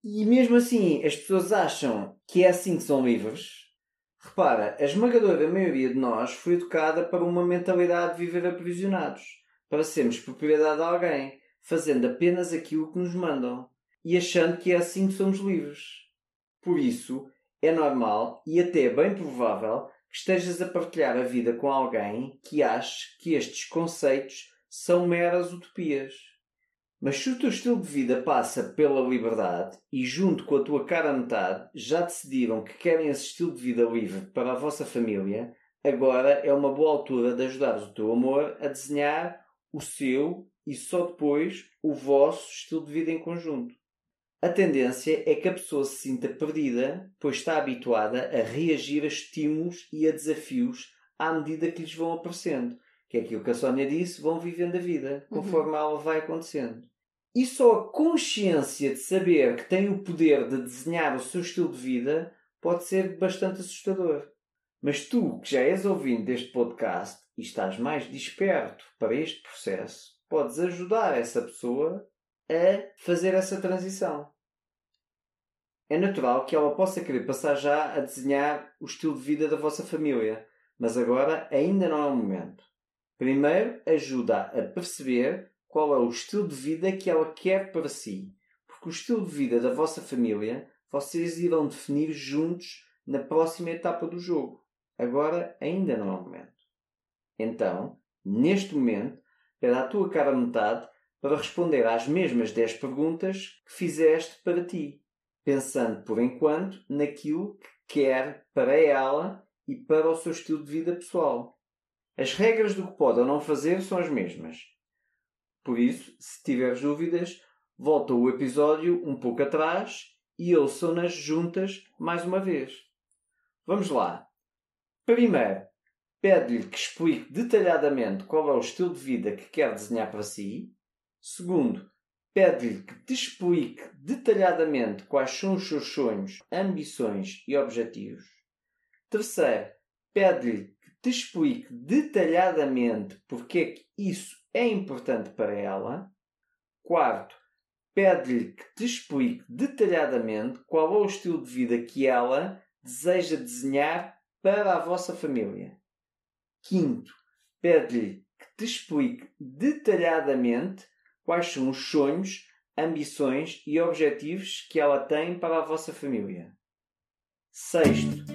S1: E mesmo assim, as pessoas acham que é assim que são livres. Repara, a esmagadora maioria de nós foi educada para uma mentalidade de viver aprisionados, para sermos propriedade de alguém, fazendo apenas aquilo que nos mandam e achando que é assim que somos livres. Por isso, é normal e até bem provável que estejas a partilhar a vida com alguém que ache que estes conceitos são meras utopias. Mas se o teu estilo de vida passa pela liberdade e, junto com a tua cara metade, já decidiram que querem esse estilo de vida livre para a vossa família, agora é uma boa altura de ajudares o teu amor a desenhar o seu e só depois o vosso estilo de vida em conjunto. A tendência é que a pessoa se sinta perdida, pois está habituada a reagir a estímulos e a desafios à medida que lhes vão aparecendo. Que é aquilo que a Sónia disse, vão vivendo a vida, conforme ela vai acontecendo. E só a consciência de saber que tem o poder de desenhar o seu estilo de vida pode ser bastante assustador. Mas tu, que já és ouvinte deste podcast e estás mais desperto para este processo, podes ajudar essa pessoa a fazer essa transição. É natural que ela possa querer passar já a desenhar o estilo de vida da vossa família, mas agora ainda não é o momento. Primeiro, ajuda a perceber qual é o estilo de vida que ela quer para si, porque o estilo de vida da vossa família vocês irão definir juntos na próxima etapa do jogo. Agora ainda não é o momento. Então, neste momento, pede à tua cara metade para responder às mesmas 10 perguntas que fizeste para ti, pensando por enquanto naquilo que quer para ela e para o seu estilo de vida pessoal. As regras do que pode ou não fazer são as mesmas. Por isso, se tiveres dúvidas, volta o episódio um pouco atrás e ouçam-nas juntas mais uma vez. Vamos lá. Primeiro, pede-lhe que explique detalhadamente qual é o estilo de vida que quer desenhar para si. Segundo, pede-lhe que te explique detalhadamente quais são os seus sonhos, ambições e objetivos. Terceiro, pede-lhe te explique detalhadamente porque é que isso é importante para ela. Quarto, pede-lhe que te explique detalhadamente qual é o estilo de vida que ela deseja desenhar para a vossa família. Quinto, pede-lhe que te explique detalhadamente quais são os sonhos, ambições e objetivos que ela tem para a vossa família. Sexto,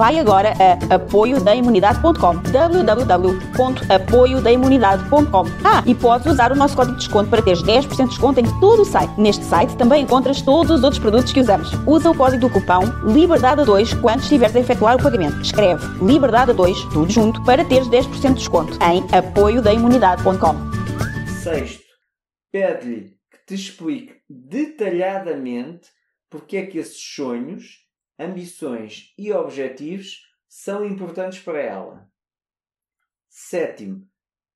S2: Vai agora a apoiodaimunidade.com www.apoiodaimunidade.com Ah, e podes usar o nosso código de desconto para teres 10% de desconto em todo o site. Neste site também encontras todos os outros produtos que usamos. Usa o código do cupão LIBERDADE2 quando estiveres a efetuar o pagamento. Escreve LIBERDADE2, tudo junto, para teres 10% de desconto em apoiodaimunidade.com
S1: Sexto, pede-lhe que te explique detalhadamente porque é que esses sonhos, ambições e objetivos são importantes para ela. Sétimo,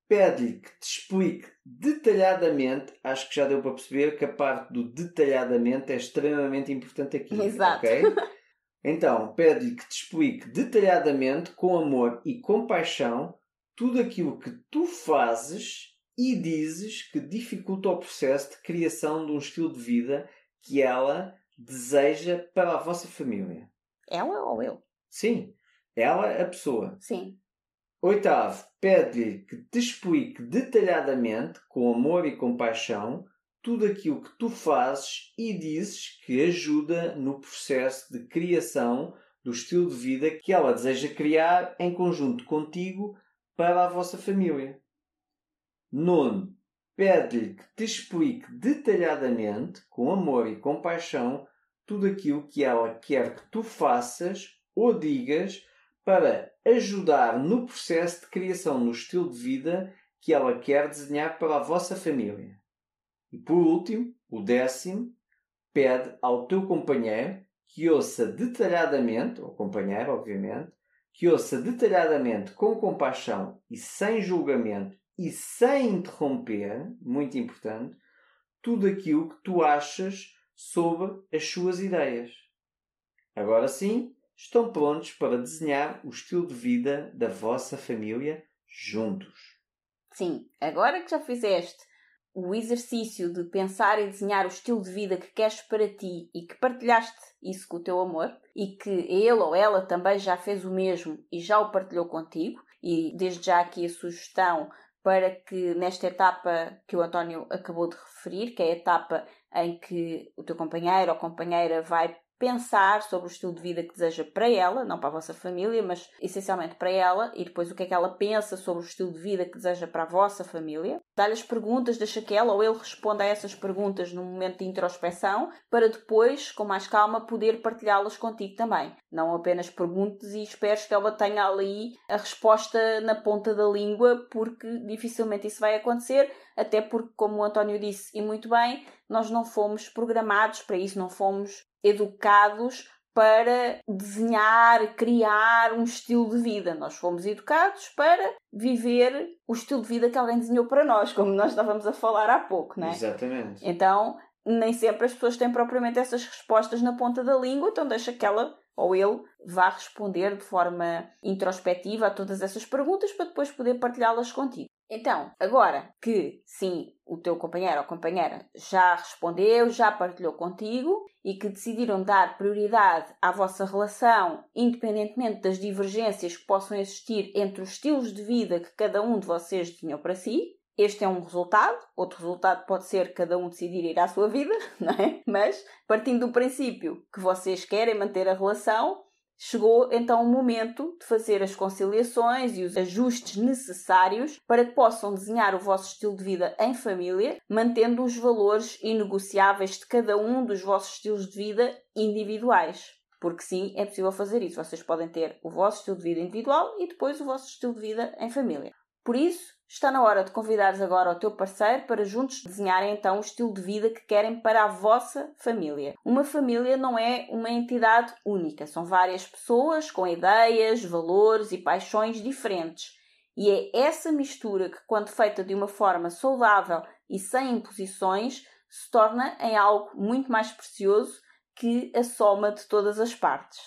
S1: pede-lhe que te explique detalhadamente, acho que já deu para perceber que a parte do detalhadamente é extremamente importante aqui.
S2: Exato.
S1: ok? Então, pede-lhe que te explique detalhadamente, com amor e compaixão, tudo aquilo que tu fazes e dizes que dificulta o processo de criação de um estilo de vida que ela deseja para a vossa família.
S2: Ela ou eu?
S1: Sim, ela, a pessoa.
S2: Sim.
S1: Oitavo, pede-lhe que te explique detalhadamente, com amor e compaixão, tudo aquilo que tu fazes e dizes que ajuda no processo de criação do estilo de vida que ela deseja criar em conjunto contigo para a vossa família. Nono, pede-lhe que te explique detalhadamente, com amor e compaixão, tudo aquilo que ela quer que tu faças ou digas para ajudar no processo de criação no estilo de vida que ela quer desenhar para a vossa família. E por último, o décimo, pede ao teu companheiro que ouça detalhadamente, ou companheiro, obviamente, que ouça detalhadamente, com compaixão e sem julgamento e sem interromper, muito importante, tudo aquilo que tu achas sobre as suas ideias. Agora sim, estão prontos para desenhar o estilo de vida da vossa família juntos.
S2: Sim, agora que já fizeste o exercício de pensar e desenhar o estilo de vida que queres para ti e que partilhaste isso com o teu amor e que ele ou ela também já fez o mesmo e já o partilhou contigo, e desde já aqui a sugestão para que nesta etapa que o António acabou de referir, que é a etapa em que o teu companheiro ou companheira vai pensar sobre o estilo de vida que deseja para ela, não para a vossa família, mas essencialmente para ela, e depois o que é que ela pensa sobre o estilo de vida que deseja para a vossa família. Dá-lhe as perguntas, deixa que ela ou ele responda a essas perguntas num momento de introspeção, para depois, com mais calma, poder partilhá-las contigo também. Não apenas perguntes e esperes que ela tenha ali a resposta na ponta da língua, porque dificilmente isso vai acontecer, até porque, como o António disse e muito bem, nós não fomos programados para isso, não fomos educados para desenhar, criar um estilo de vida. Nós fomos educados para viver o estilo de vida que alguém desenhou para nós, como nós estávamos a falar há pouco, não é?
S1: Exatamente.
S2: Então, nem sempre as pessoas têm propriamente essas respostas na ponta da língua, então deixa que ela ou ele vá responder de forma introspectiva a todas essas perguntas para depois poder partilhá-las contigo. Então, agora que sim, o teu companheiro ou companheira já respondeu, já partilhou contigo e que decidiram dar prioridade à vossa relação, independentemente das divergências que possam existir entre os estilos de vida que cada um de vocês desenhou para si, este é um resultado, outro resultado pode ser cada um decidir ir à sua vida, não é? Mas partindo do princípio que vocês querem manter a relação, Chegou então o momento de fazer as conciliações e os ajustes necessários para que possam desenhar o vosso estilo de vida em família, mantendo os valores inegociáveis de cada um dos vossos estilos de vida individuais. Porque sim, é possível fazer isso. Vocês podem ter o vosso estilo de vida individual e depois o vosso estilo de vida em família. Por isso, está na hora de convidares agora o teu parceiro para juntos desenharem então o estilo de vida que querem para a vossa família. Uma família não é uma entidade única, são várias pessoas com ideias, valores e paixões diferentes. E é essa mistura que, quando feita de uma forma saudável e sem imposições, se torna em algo muito mais precioso que a soma de todas as partes.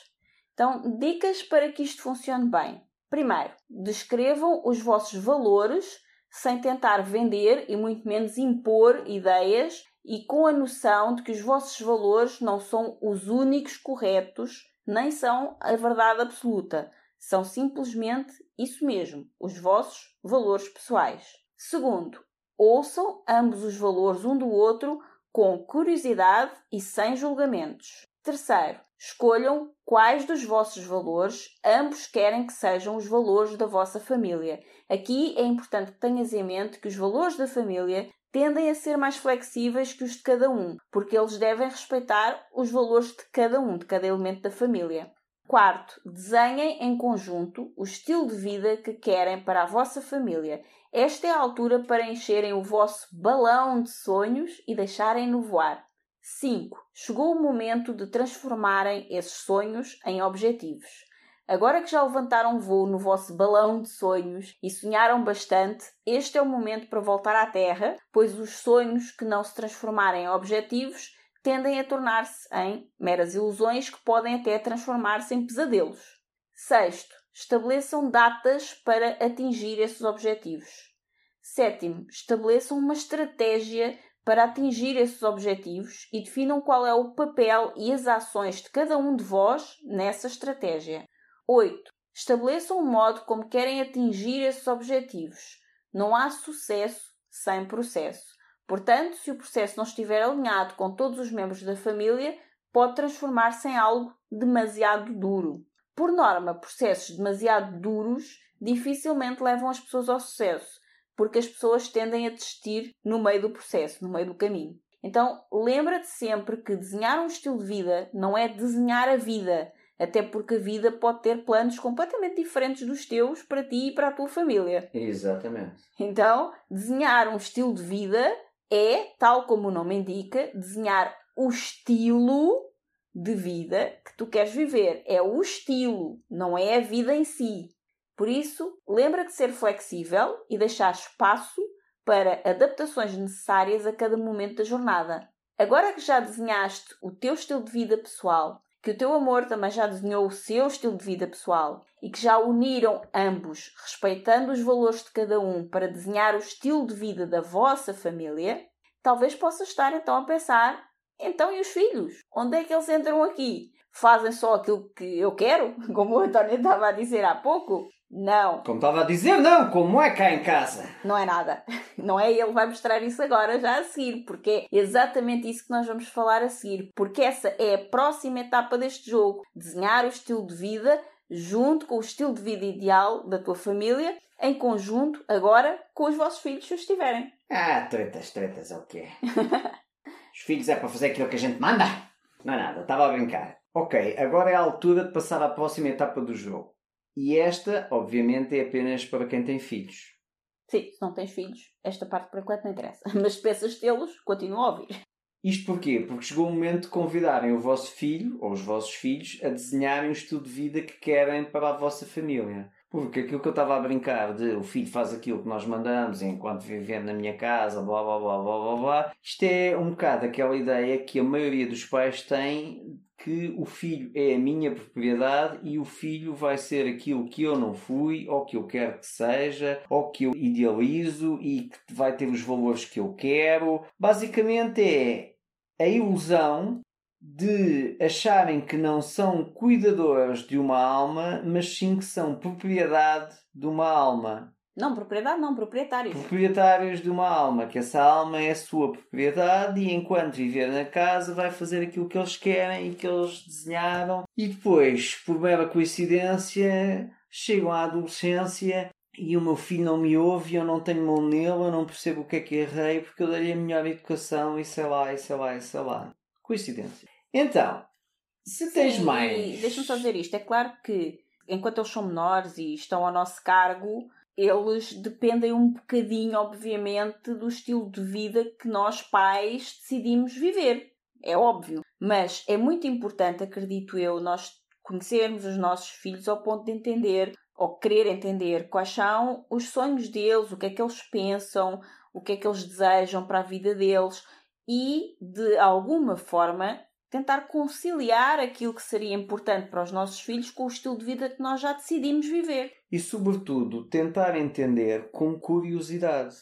S2: Então, dicas para que isto funcione bem. Primeiro, descrevam os vossos valores sem tentar vender e muito menos impor ideias e com a noção de que os vossos valores não são os únicos corretos, nem são a verdade absoluta. São simplesmente isso mesmo, os vossos valores pessoais. Segundo, ouçam ambos os valores um do outro com curiosidade e sem julgamentos. Terceiro, escolham quais dos vossos valores ambos querem que sejam os valores da vossa família. Aqui é importante que tenhas em mente que os valores da família tendem a ser mais flexíveis que os de cada um, porque eles devem respeitar os valores de cada um, de cada elemento da família. Quarto, desenhem em conjunto o estilo de vida que querem para a vossa família. Esta é a altura para encherem o vosso balão de sonhos e deixarem-no voar. 5. Chegou o momento de transformarem esses sonhos em objetivos. Agora que já levantaram voo no vosso balão de sonhos e sonharam bastante, este é o momento para voltar à Terra, pois os sonhos que não se transformarem em objetivos tendem a tornar-se em meras ilusões que podem até transformar-se em pesadelos. Sexto, estabeleçam datas para atingir esses objetivos. Sétimo, estabeleçam uma estratégia para atingir esses objetivos e definam qual é o papel e as ações de cada um de vós nessa estratégia. 8. Estabeleçam o modo como querem atingir esses objetivos. Não há sucesso sem processo. Portanto, se o processo não estiver alinhado com todos os membros da família, pode transformar-se em algo demasiado duro. Por norma, processos demasiado duros dificilmente levam as pessoas ao sucesso porque as pessoas tendem a desistir no meio do processo, no meio do caminho. Então, lembra-te sempre que desenhar um estilo de vida não é desenhar a vida, até porque a vida pode ter planos completamente diferentes dos teus para ti e para a tua família.
S1: Exatamente.
S2: Então, desenhar um estilo de vida é, tal como o nome indica, desenhar o estilo de vida que tu queres viver. É o estilo, não é a vida em si. Por isso, lembra de ser flexível e deixar espaço para adaptações necessárias a cada momento da jornada. Agora que já desenhaste o teu estilo de vida pessoal, que o teu amor também já desenhou o seu estilo de vida pessoal e que já uniram ambos, respeitando os valores de cada um para desenhar o estilo de vida da vossa família, talvez possa estar então a pensar: então e os filhos? Onde é que eles entram aqui? Fazem só aquilo que eu quero, como o António estava a dizer há pouco? Não.
S1: Como estava a dizer, não, como é cá em casa?
S2: Não é nada. Não é ele vai mostrar isso agora, já a seguir, porque é exatamente isso que nós vamos falar a seguir. Porque essa é a próxima etapa deste jogo. Desenhar o estilo de vida junto com o estilo de vida ideal da tua família, em conjunto, agora, com os vossos filhos, se os tiverem.
S1: Ah, tretas, tretas, é o quê? os filhos é para fazer aquilo que a gente manda? Não é nada, estava a brincar. Ok, agora é a altura de passar à próxima etapa do jogo. E esta, obviamente, é apenas para quem tem filhos.
S2: Sim, se não tens filhos, esta parte por enquanto não interessa. Mas se pensas tê-los, continua a ouvir.
S1: Isto porquê? Porque chegou o momento de convidarem o vosso filho ou os vossos filhos a desenharem o estilo de vida que querem para a vossa família. Porque aquilo que eu estava a brincar de o filho faz aquilo que nós mandamos enquanto vivendo na minha casa, blá blá blá blá blá blá, isto é um bocado aquela ideia que a maioria dos pais tem que o filho é a minha propriedade e o filho vai ser aquilo que eu não fui, ou que eu quero que seja, ou que eu idealizo e que vai ter os valores que eu quero. Basicamente é a ilusão de acharem que não são cuidadores de uma alma, mas sim que são propriedade de uma alma.
S2: Não, propriedade não, proprietários.
S1: Proprietários de uma alma, que essa alma é a sua propriedade e enquanto viver na casa vai fazer aquilo que eles querem e que eles desenharam. E depois, por mera coincidência, chegam à adolescência e o meu filho não me ouve, eu não tenho mão nele, eu não percebo o que é que errei porque eu dei-lhe a melhor educação e sei lá, e sei lá, e sei lá. Coincidência. Então, se tens
S2: Sim,
S1: mais.
S2: Deixa-me só dizer isto. É claro que enquanto eles são menores e estão ao nosso cargo, eles dependem um bocadinho, obviamente, do estilo de vida que nós pais decidimos viver. É óbvio. Mas é muito importante, acredito eu, nós conhecermos os nossos filhos ao ponto de entender ou querer entender quais são os sonhos deles, o que é que eles pensam, o que é que eles desejam para a vida deles e, de alguma forma, tentar conciliar aquilo que seria importante para os nossos filhos com o estilo de vida que nós já decidimos viver.
S1: E, sobretudo, tentar entender com curiosidade.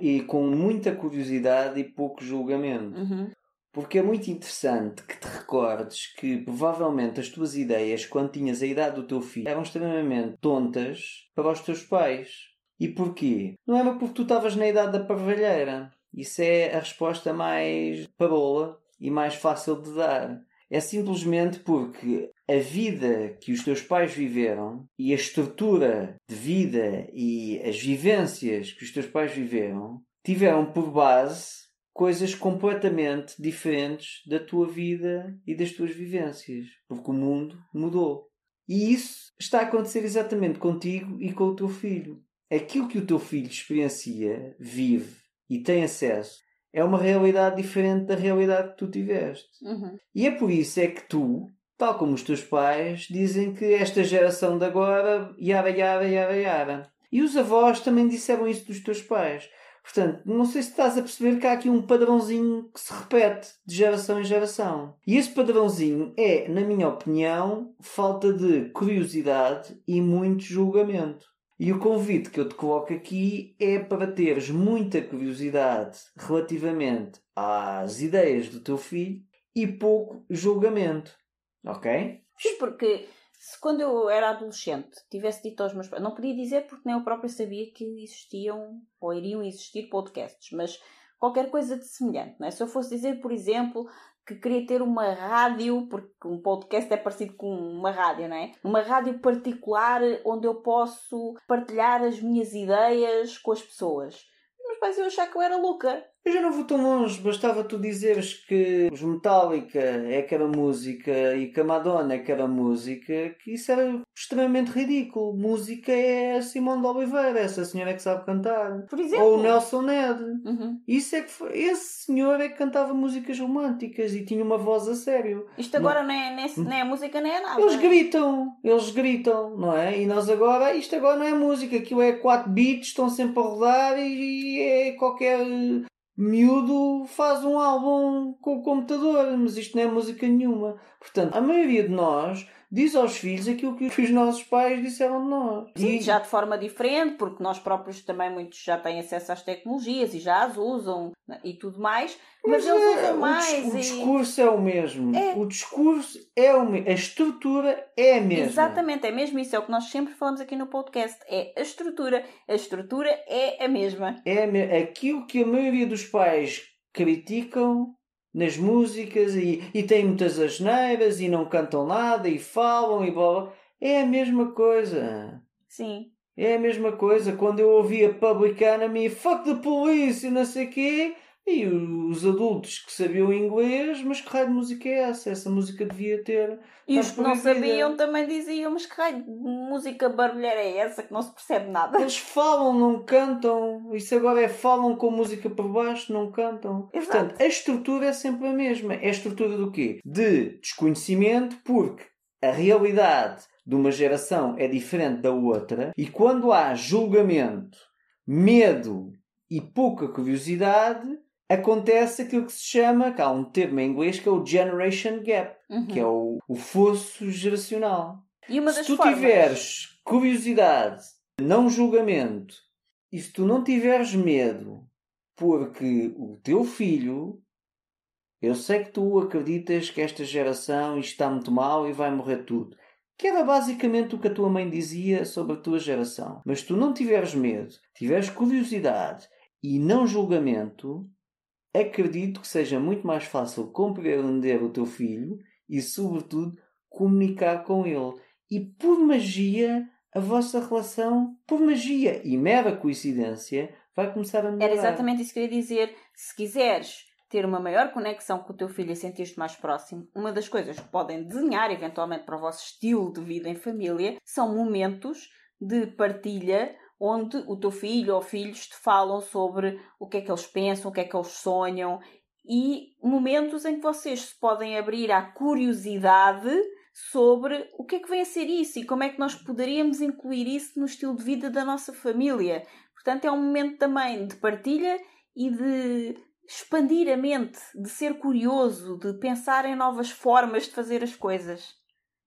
S1: E com muita curiosidade e pouco julgamento.
S2: Uhum.
S1: Porque é muito interessante que te recordes que provavelmente as tuas ideias, quando tinhas a idade do teu filho, eram extremamente tontas para os teus pais. E porquê? Não era porque tu estavas na idade da parvalheira. Isso é a resposta mais parola e mais fácil de dar. É simplesmente porque a vida que os teus pais viveram e a estrutura de vida e as vivências que os teus pais viveram tiveram por base coisas completamente diferentes da tua vida e das tuas vivências, porque o mundo mudou. E isso está a acontecer exatamente contigo e com o teu filho. Aquilo que o teu filho experiencia, vive e tem acesso é uma realidade diferente da realidade que tu tiveste.
S2: Uhum.
S1: E é por isso é que tu, tal como os teus pais, dizem que esta geração de agora, yara, yara, yara, yara. E os avós também disseram isso dos teus pais. Portanto, não sei se estás a perceber que há aqui um padrãozinho que se repete de geração em geração. E esse padrãozinho é, na minha opinião, falta de curiosidade e muito julgamento. E o convite que eu te coloco aqui é para teres muita curiosidade relativamente às ideias do teu filho e pouco julgamento. Ok?
S2: Sim, porque se quando eu era adolescente tivesse dito aos meus pais, não podia dizer porque nem eu própria sabia que existiam ou iriam existir podcasts, mas qualquer coisa de semelhante. Não é? Se eu fosse dizer, por exemplo, que queria ter uma rádio, porque um podcast é parecido com uma rádio, não é? Uma rádio particular onde eu posso partilhar as minhas ideias com as pessoas. Meus pais iam achar que eu era louca.
S1: Eu já não vou tão longe, bastava tu dizeres que os Metallica é aquela música e que a Madonna é aquela música, que isso era extremamente ridículo. Música é a Simone de Oliveira, essa senhora é que sabe cantar.
S2: Por exemplo.
S1: Ou o Nelson Ned.
S2: Uhum.
S1: Isso é que foi, esse senhor é que cantava músicas românticas e tinha uma voz a sério.
S2: Isto agora nem, é, nem, nem é música nem é nada.
S1: Eles gritam, eles gritam, não é? E nós agora, isto agora não é música, aquilo é 4 beats, estão sempre a rodar e é qualquer miúdo faz um álbum com o computador, mas isto não é música nenhuma. Portanto, a maioria de nós diz aos filhos aquilo que os nossos pais disseram de nós.
S2: Sim, e... já de forma diferente, porque nós próprios também muitos já têm acesso às tecnologias e já as usam né, e tudo mais, mas, mas eles é, usam mais.
S1: O, discurso é o mesmo. É. O discurso é o mesmo. A estrutura é a mesma.
S2: Exatamente, é mesmo isso. É o que nós sempre falamos aqui no podcast. É a estrutura. A estrutura é a mesma.
S1: É aquilo que a maioria dos pais criticam nas músicas e, e têm muitas asneiras e não cantam nada e falam e blá, blá. É a mesma coisa.
S2: Sim.
S1: É a mesma coisa. Quando eu ouvia Public Enemy, fuck the police e não sei o quê, e os adultos que sabiam inglês, mas que raio de música é essa? Essa música devia ter.
S2: E os que não sabiam também diziam, mas que raio de música barulheira é essa que não se percebe nada?
S1: Eles falam, não cantam. Isso agora é falam com música por baixo, não cantam. Exato. Portanto, a estrutura é sempre a mesma. É a estrutura do quê? De desconhecimento, porque a realidade de uma geração é diferente da outra, e quando há julgamento, medo e pouca curiosidade, acontece aquilo que se chama, que há um termo em inglês que é o Generation Gap, uhum. que é o, o fosso geracional.
S2: E uma
S1: das
S2: se tu
S1: formas... tiveres curiosidade, não julgamento, e se tu não tiveres medo, porque o teu filho, eu sei que tu acreditas que esta geração está muito mal e vai morrer tudo. Que era basicamente o que a tua mãe dizia sobre a tua geração. Mas se tu não tiveres medo, tiveres curiosidade e não julgamento, acredito que seja muito mais fácil compreender o teu filho e, sobretudo, comunicar com ele. E por magia, a vossa relação, por magia e mera coincidência, vai começar a melhorar.
S2: Era exatamente isso que eu queria dizer. Se quiseres ter uma maior conexão com o teu filho e sentir-te mais próximo, uma das coisas que podem desenhar eventualmente para o vosso estilo de vida em família são momentos de partilha onde o teu filho ou filhos te falam sobre o que é que eles pensam, o que é que eles sonham e momentos em que vocês se podem abrir à curiosidade sobre o que é que vem a ser isso e como é que nós poderíamos incluir isso no estilo de vida da nossa família. Portanto, é um momento também de partilha e de expandir a mente, de ser curioso, de pensar em novas formas de fazer as coisas.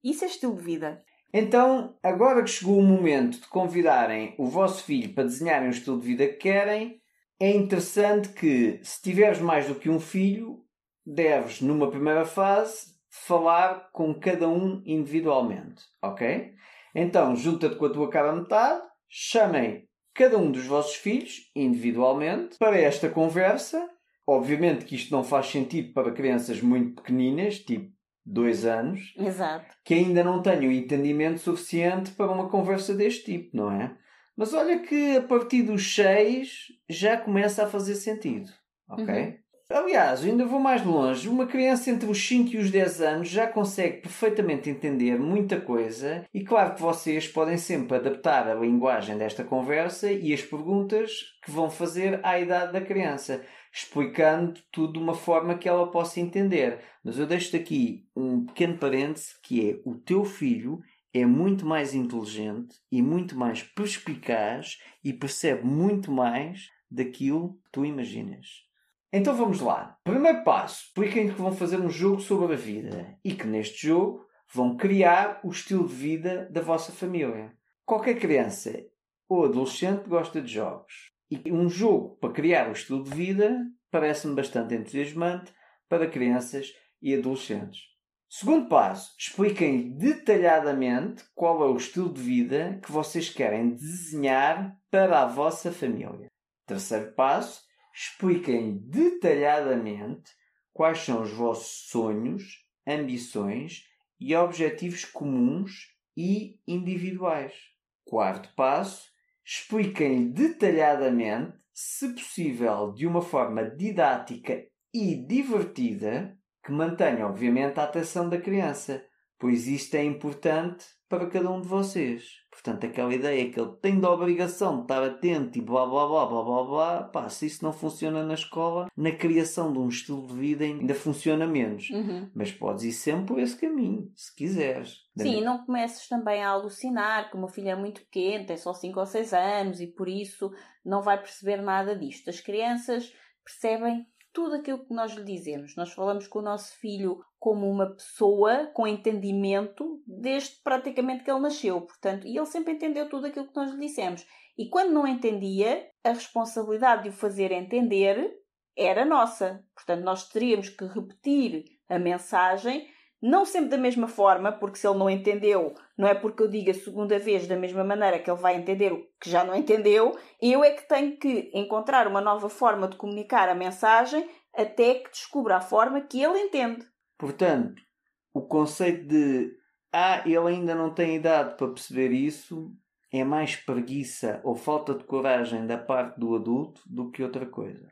S2: Isso é estilo de vida.
S1: Então, agora que chegou o momento de convidarem o vosso filho para desenharem o estilo de vida que querem, é interessante que, se tiveres mais do que um filho, deves, numa primeira fase, falar com cada um individualmente, ok? Então, junta-te com a tua cara metade, chamem cada um dos vossos filhos individualmente para esta conversa. Obviamente que isto não faz sentido para crianças muito pequeninas, tipo dois anos,
S2: Exato.
S1: que ainda não tenho entendimento suficiente para uma conversa deste tipo, não é? Mas olha que a partir dos seis já começa a fazer sentido, ok? Uhum. Aliás, ainda vou mais longe. Uma criança entre os 5 e os 10 anos já consegue perfeitamente entender muita coisa, e claro que vocês podem sempre adaptar a linguagem desta conversa e as perguntas que vão fazer à idade da criança explicando tudo de uma forma que ela possa entender. Mas eu deixo-te aqui um pequeno parêntese que é o teu filho é muito mais inteligente e muito mais perspicaz e percebe muito mais daquilo que tu imaginas. Então vamos lá. Primeiro passo: expliquem que vão fazer um jogo sobre a vida e que neste jogo vão criar o estilo de vida da vossa família. Qualquer criança ou adolescente gosta de jogos. E um jogo para criar o estilo de vida parece-me bastante entusiasmante para crianças e adolescentes. Segundo passo, expliquem detalhadamente qual é o estilo de vida que vocês querem desenhar para a vossa família. Terceiro passo, expliquem detalhadamente quais são os vossos sonhos, ambições e objetivos comuns e individuais. Quarto passo, expliquem detalhadamente, se possível de uma forma didática e divertida, que mantenha, obviamente, a atenção da criança, pois isto é importante para cada um de vocês. Portanto, aquela ideia que ele tem da obrigação de estar atento e blá blá blá blá blá blá, pá, se isso não funciona na escola, na criação de um estilo de vida ainda funciona menos.
S2: Uhum.
S1: Mas podes ir sempre por esse caminho, se quiseres.
S2: Sim, e não comeces também a alucinar que o meu filho é muito pequeno, tem só 5 ou 6 anos e por isso não vai perceber nada disto. As crianças percebem tudo aquilo que nós lhe dizemos. Nós falamos com o nosso filho como uma pessoa com entendimento desde praticamente que ele nasceu. Portanto, e ele sempre entendeu tudo aquilo que nós lhe dissemos. E quando não entendia, a responsabilidade de o fazer entender era nossa. Portanto, nós teríamos que repetir a mensagem, não sempre da mesma forma, porque se ele não entendeu, não é porque eu diga a segunda vez da mesma maneira que ele vai entender o que já não entendeu, eu é que tenho que encontrar uma nova forma de comunicar a mensagem até que descubra a forma que ele entende.
S1: Portanto, o conceito de ah, ele ainda não tem idade para perceber isso é mais preguiça ou falta de coragem da parte do adulto do que outra coisa.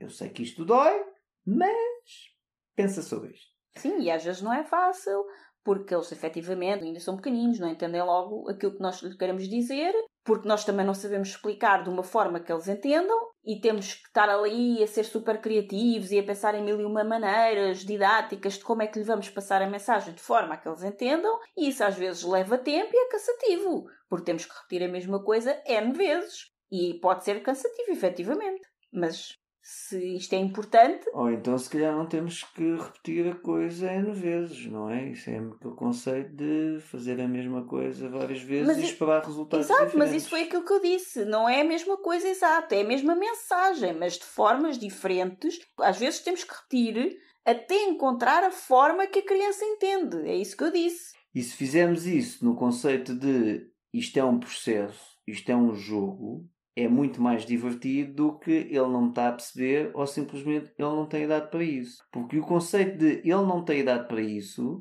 S1: Eu sei que isto dói, mas pensa sobre isto.
S2: Sim, e às vezes não é fácil, porque eles efetivamente ainda são pequeninos, não entendem logo aquilo que nós lhes queremos dizer, porque nós também não sabemos explicar de uma forma que eles entendam, e temos que estar ali a ser super criativos e a pensar em mil e uma maneiras didáticas de como é que lhe vamos passar a mensagem de forma a que eles entendam, e isso às vezes leva tempo e é cansativo, porque temos que repetir a mesma coisa N vezes. E pode ser cansativo, efetivamente. Mas se isto é importante.
S1: Ou então, se calhar, não temos que repetir a coisa N vezes, não é? Isso é o conceito de fazer a mesma coisa várias vezes mas, e esperar resultados
S2: Exato,
S1: diferentes.
S2: mas isso foi aquilo que eu disse. Não é a mesma coisa exata, é a mesma mensagem, mas de formas diferentes. Às vezes temos que repetir até encontrar a forma que a criança entende. É isso que eu disse.
S1: E se fizermos isso no conceito de isto é um processo, isto é um jogo, é muito mais divertido do que ele não está a perceber ou simplesmente ele não tem idade para isso. Porque o conceito de ele não tem idade para isso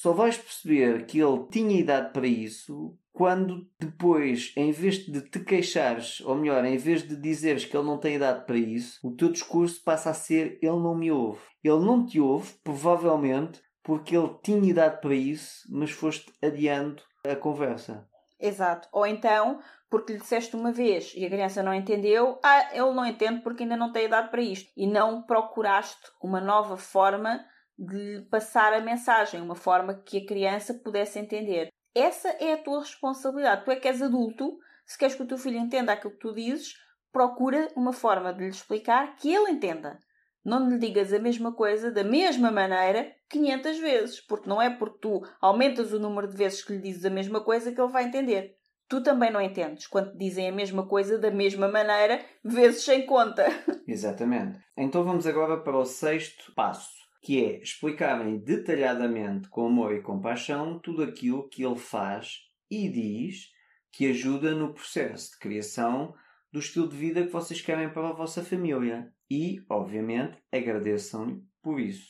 S1: só vais perceber que ele tinha idade para isso quando depois, em vez de te queixares, ou melhor, em vez de dizeres que ele não tem idade para isso, o teu discurso passa a ser ele não me ouve. Ele não te ouve, provavelmente, porque ele tinha idade para isso, mas foste adiando a conversa.
S2: Exato. Ou então, porque lhe disseste uma vez e a criança não entendeu, ah, ele não entende porque ainda não tem idade para isto. E não procuraste uma nova forma de passar a mensagem, uma forma que a criança pudesse entender. Essa é a tua responsabilidade. Tu é que és adulto, se queres que o teu filho entenda aquilo que tu dizes, procura uma forma de lhe explicar que ele entenda. Não lhe digas a mesma coisa da mesma maneira 500 vezes, porque não é porque tu aumentas o número de vezes que lhe dizes a mesma coisa que ele vai entender. Tu também não entendes quando dizem a mesma coisa da mesma maneira, vezes sem conta.
S1: Exatamente. Então vamos agora para o sexto passo, que é explicarem detalhadamente, com amor e compaixão, tudo aquilo que ele faz e diz que ajuda no processo de criação do estilo de vida que vocês querem para a vossa família. E, obviamente, agradeçam-lhe por isso.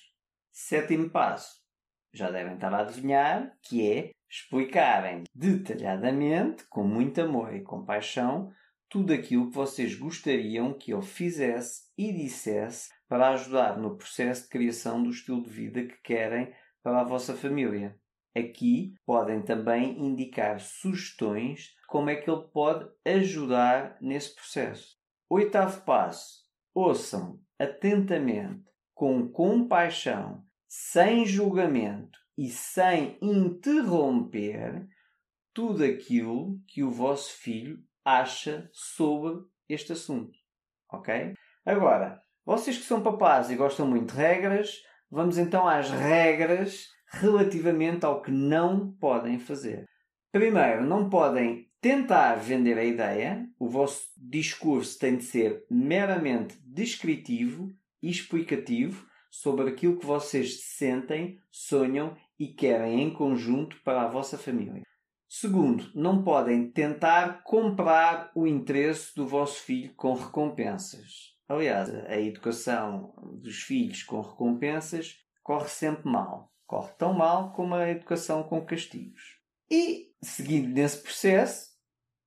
S1: Sétimo passo. Já devem estar a adivinhar que é explicarem detalhadamente, com muito amor e compaixão, tudo aquilo que vocês gostariam que ele fizesse e dissesse para ajudar no processo de criação do estilo de vida que querem para a vossa família. Aqui podem também indicar sugestões como é que ele pode ajudar nesse processo. Oitavo passo: ouçam atentamente, com compaixão, sem julgamento e sem interromper tudo aquilo que o vosso filho acha sobre este assunto. Ok? Agora, vocês que são papás e gostam muito de regras, vamos então às regras relativamente ao que não podem fazer. Primeiro, não podem tentar vender a ideia, o vosso discurso tem de ser meramente descritivo e explicativo sobre aquilo que vocês sentem, sonham e querem em conjunto para a vossa família. Segundo, não podem tentar comprar o interesse do vosso filho com recompensas. Aliás, a educação dos filhos com recompensas corre sempre mal. Corre tão mal como a educação com castigos. E, seguindo nesse processo,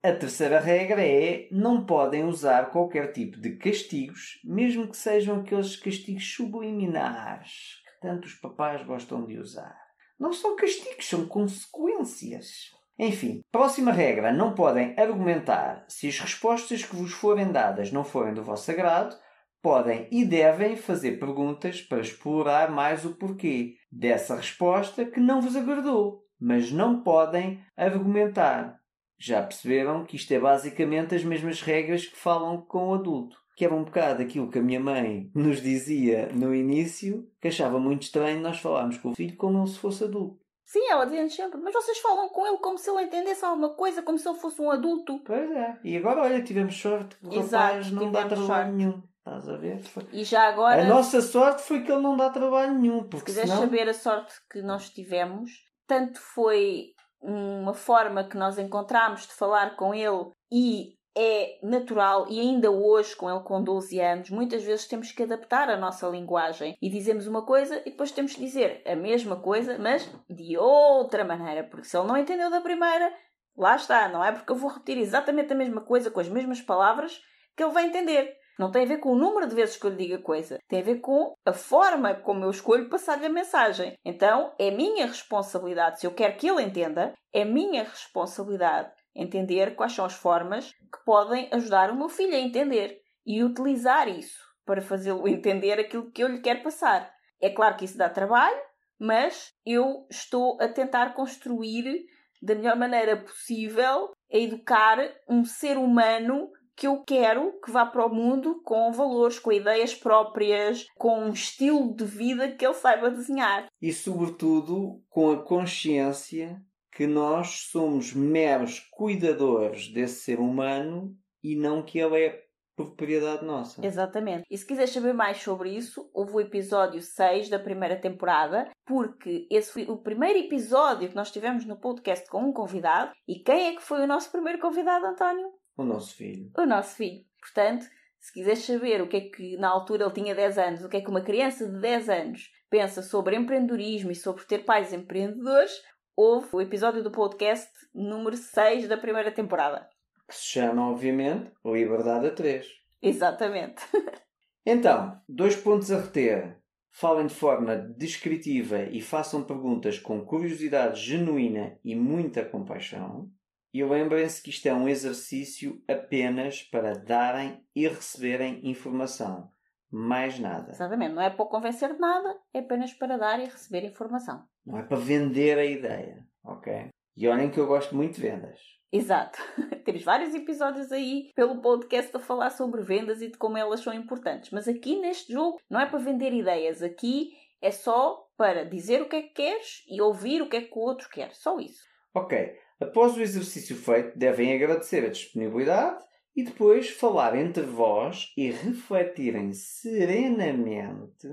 S1: a terceira regra é não podem usar qualquer tipo de castigos, mesmo que sejam aqueles castigos subliminares que tanto os papais gostam de usar. Não são castigos, são consequências. Enfim, próxima regra: não podem argumentar. Se as respostas que vos forem dadas não forem do vosso agrado, podem e devem fazer perguntas para explorar mais o porquê dessa resposta que não vos agradou, mas não podem argumentar. Já perceberam que isto é basicamente as mesmas regras que falam com o adulto. Que era um bocado aquilo que a minha mãe nos dizia no início, que achava muito estranho nós falarmos com o filho como ele se fosse adulto.
S2: Sim, ela dizia sempre, mas vocês falam com ele como se ele entendesse alguma coisa, como se ele fosse um adulto.
S1: Pois é. E agora, olha, tivemos sorte, o
S2: Exato,
S1: rapaz não dá trabalho
S2: sorte.
S1: nenhum. Estás a ver? Foi-
S2: E já agora,
S1: A nossa sorte foi que ele não dá trabalho nenhum,
S2: se
S1: porque
S2: quiseres
S1: senão...
S2: saber a sorte que nós tivemos, tanto foi uma forma que nós encontramos de falar com ele e é natural e ainda hoje, com ele com 12 anos, muitas vezes temos que adaptar a nossa linguagem e dizemos uma coisa e depois temos que dizer a mesma coisa, mas de outra maneira, porque se ele não entendeu da primeira, lá está, não é porque eu vou repetir exatamente a mesma coisa com as mesmas palavras que ele vai entender. Não tem a ver com o número de vezes que eu lhe digo a coisa, tem a ver com a forma como eu escolho passar-lhe a mensagem. Então, é minha responsabilidade, se eu quero que ele entenda, é minha responsabilidade entender quais são as formas que podem ajudar o meu filho a entender e utilizar isso para fazê-lo entender aquilo que eu lhe quero passar. É claro que isso dá trabalho, mas eu estou a tentar construir da melhor maneira possível a educar um ser humano que eu quero que vá para o mundo com valores, com ideias próprias, com um estilo de vida que ele saiba desenhar.
S1: E sobretudo com a consciência que nós somos meros cuidadores desse ser humano e não que ele é propriedade nossa.
S2: Exatamente. E se quiseres saber mais sobre isso, houve o episódio 6 da primeira temporada, porque esse foi o primeiro episódio que nós tivemos no podcast com um convidado. E quem é que foi o nosso primeiro convidado, António?
S1: O nosso filho.
S2: O nosso filho. Portanto, se quiseres saber o que é que na altura ele tinha 10 anos, o que é que uma criança de 10 anos pensa sobre empreendedorismo e sobre ter pais empreendedores, houve o episódio do podcast número 6 da primeira temporada.
S1: Que se chama, obviamente, Liberdade a 3.
S2: Exatamente.
S1: Então, dois pontos a reter. Falem de forma descritiva e façam perguntas com curiosidade genuína e muita compaixão. E lembrem-se que isto é um exercício apenas para darem e receberem informação. Mais nada.
S2: Exatamente. Não é para convencer de nada, é apenas para dar e receber informação.
S1: Não é para vender a ideia. Ok? E olhem que eu gosto muito de vendas.
S2: Exato. Temos vários episódios aí pelo podcast a falar sobre vendas e de como elas são importantes. Mas aqui neste jogo não é para vender ideias. Aqui é só para dizer o que é que queres e ouvir o que é que o outro quer. Só isso.
S1: Ok. Após o exercício feito, devem agradecer a disponibilidade e depois falar entre vós e refletirem serenamente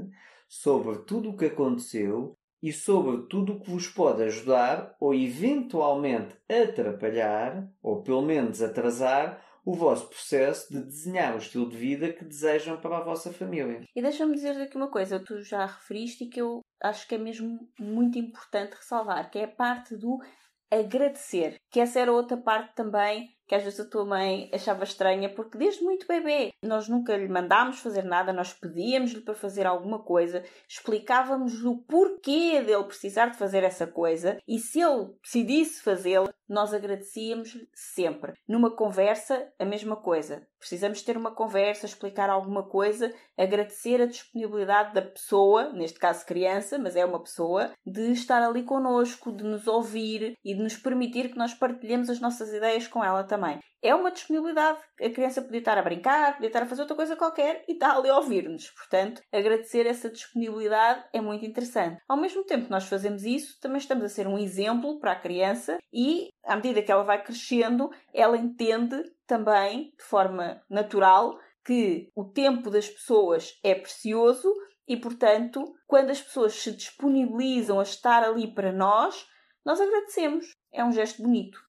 S1: sobre tudo o que aconteceu e sobre tudo o que vos pode ajudar ou eventualmente atrapalhar, ou pelo menos atrasar, o vosso processo de desenhar o estilo de vida que desejam para a vossa família.
S2: E deixa-me dizer aqui uma coisa, tu já referiste e que eu acho que é mesmo muito importante ressalvar, que é a parte do agradecer. Que essa era outra parte também que às vezes a tua mãe achava estranha, porque desde muito bebê nós nunca lhe mandámos fazer nada, nós pedíamos-lhe para fazer alguma coisa, explicávamos-lhe o porquê dele precisar de fazer essa coisa e se ele decidisse fazê-lo, nós agradecíamos-lhe sempre. Numa conversa, a mesma coisa. Precisamos ter uma conversa, explicar alguma coisa, agradecer a disponibilidade da pessoa, neste caso criança, mas é uma pessoa, de estar ali connosco, de nos ouvir e de nos permitir que nós partilhemos as nossas ideias com ela também. É uma disponibilidade. A criança podia estar a brincar, podia estar a fazer outra coisa qualquer e está ali a ouvir-nos. Portanto, agradecer essa disponibilidade é muito interessante. Ao mesmo tempo que nós fazemos isso, também estamos a ser um exemplo para a criança e, à medida que ela vai crescendo, ela entende também, de forma natural, que o tempo das pessoas é precioso e, portanto, quando as pessoas se disponibilizam a estar ali para nós, nós agradecemos. É um gesto bonito.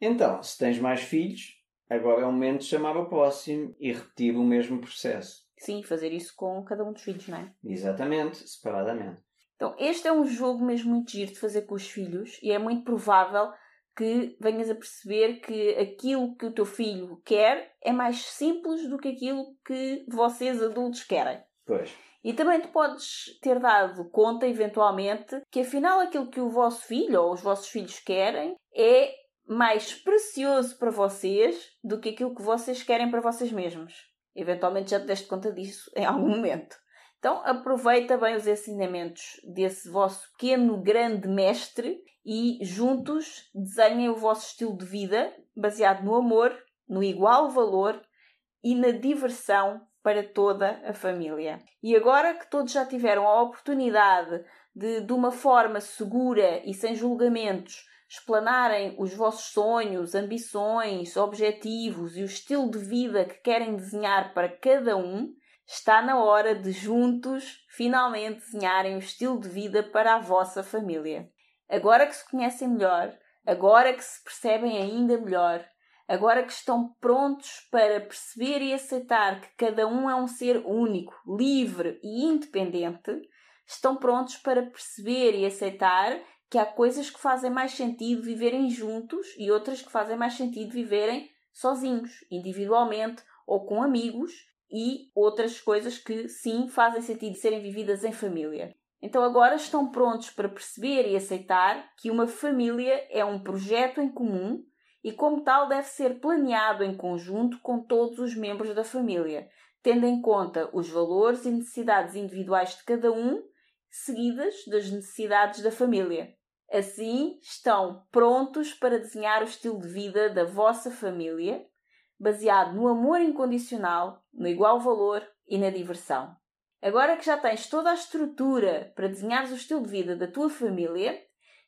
S1: Então, se tens mais filhos, agora é o momento de chamar o próximo e repetir o mesmo processo.
S2: Sim, fazer isso com cada um dos filhos, não é?
S1: Exatamente, separadamente.
S2: Então, este é um jogo mesmo muito giro de fazer com os filhos e é muito provável que venhas a perceber que aquilo que o teu filho quer é mais simples do que aquilo que vocês adultos querem.
S1: Pois.
S2: E também tu podes ter dado conta, eventualmente, que afinal aquilo que o vosso filho ou os vossos filhos querem é mais precioso para vocês do que aquilo que vocês querem para vocês mesmos. Eventualmente já te deste conta disso em algum momento. Então aproveita bem os ensinamentos desse vosso pequeno grande mestre e juntos desenhem o vosso estilo de vida baseado no amor, no igual valor e na diversão para toda a família. E agora que todos já tiveram a oportunidade de, de uma forma segura e sem julgamentos, explanarem os vossos sonhos, ambições, objetivos e o estilo de vida que querem desenhar para cada um, está na hora de juntos finalmente desenharem o estilo de vida para a vossa família. Agora que se conhecem melhor, agora que se percebem ainda melhor, agora que estão prontos para perceber e aceitar que cada um é um ser único, livre e independente, estão prontos para perceber e aceitar que há coisas que fazem mais sentido viverem juntos e outras que fazem mais sentido viverem sozinhos, individualmente ou com amigos, e outras coisas que sim fazem sentido serem vividas em família. Então agora estão prontos para perceber e aceitar que uma família é um projeto em comum e, como tal, deve ser planeado em conjunto com todos os membros da família, tendo em conta os valores e necessidades individuais de cada um, seguidas das necessidades da família. Assim, estão prontos para desenhar o estilo de vida da vossa família, baseado no amor incondicional, no igual valor e na diversão. Agora que já tens toda a estrutura para desenhares o estilo de vida da tua família,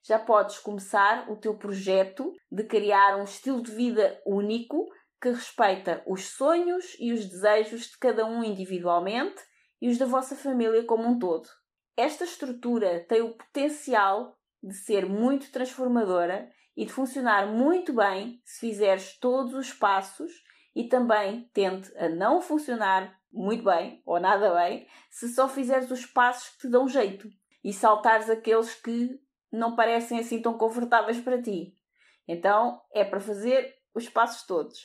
S2: já podes começar o teu projeto de criar um estilo de vida único que respeita os sonhos e os desejos de cada um individualmente e os da vossa família como um todo. Esta estrutura tem o potencial de ser muito transformadora e de funcionar muito bem se fizeres todos os passos e também tente a não funcionar muito bem ou nada bem se só fizeres os passos que te dão jeito e saltares aqueles que não parecem assim tão confortáveis para ti. Então é para fazer os passos todos.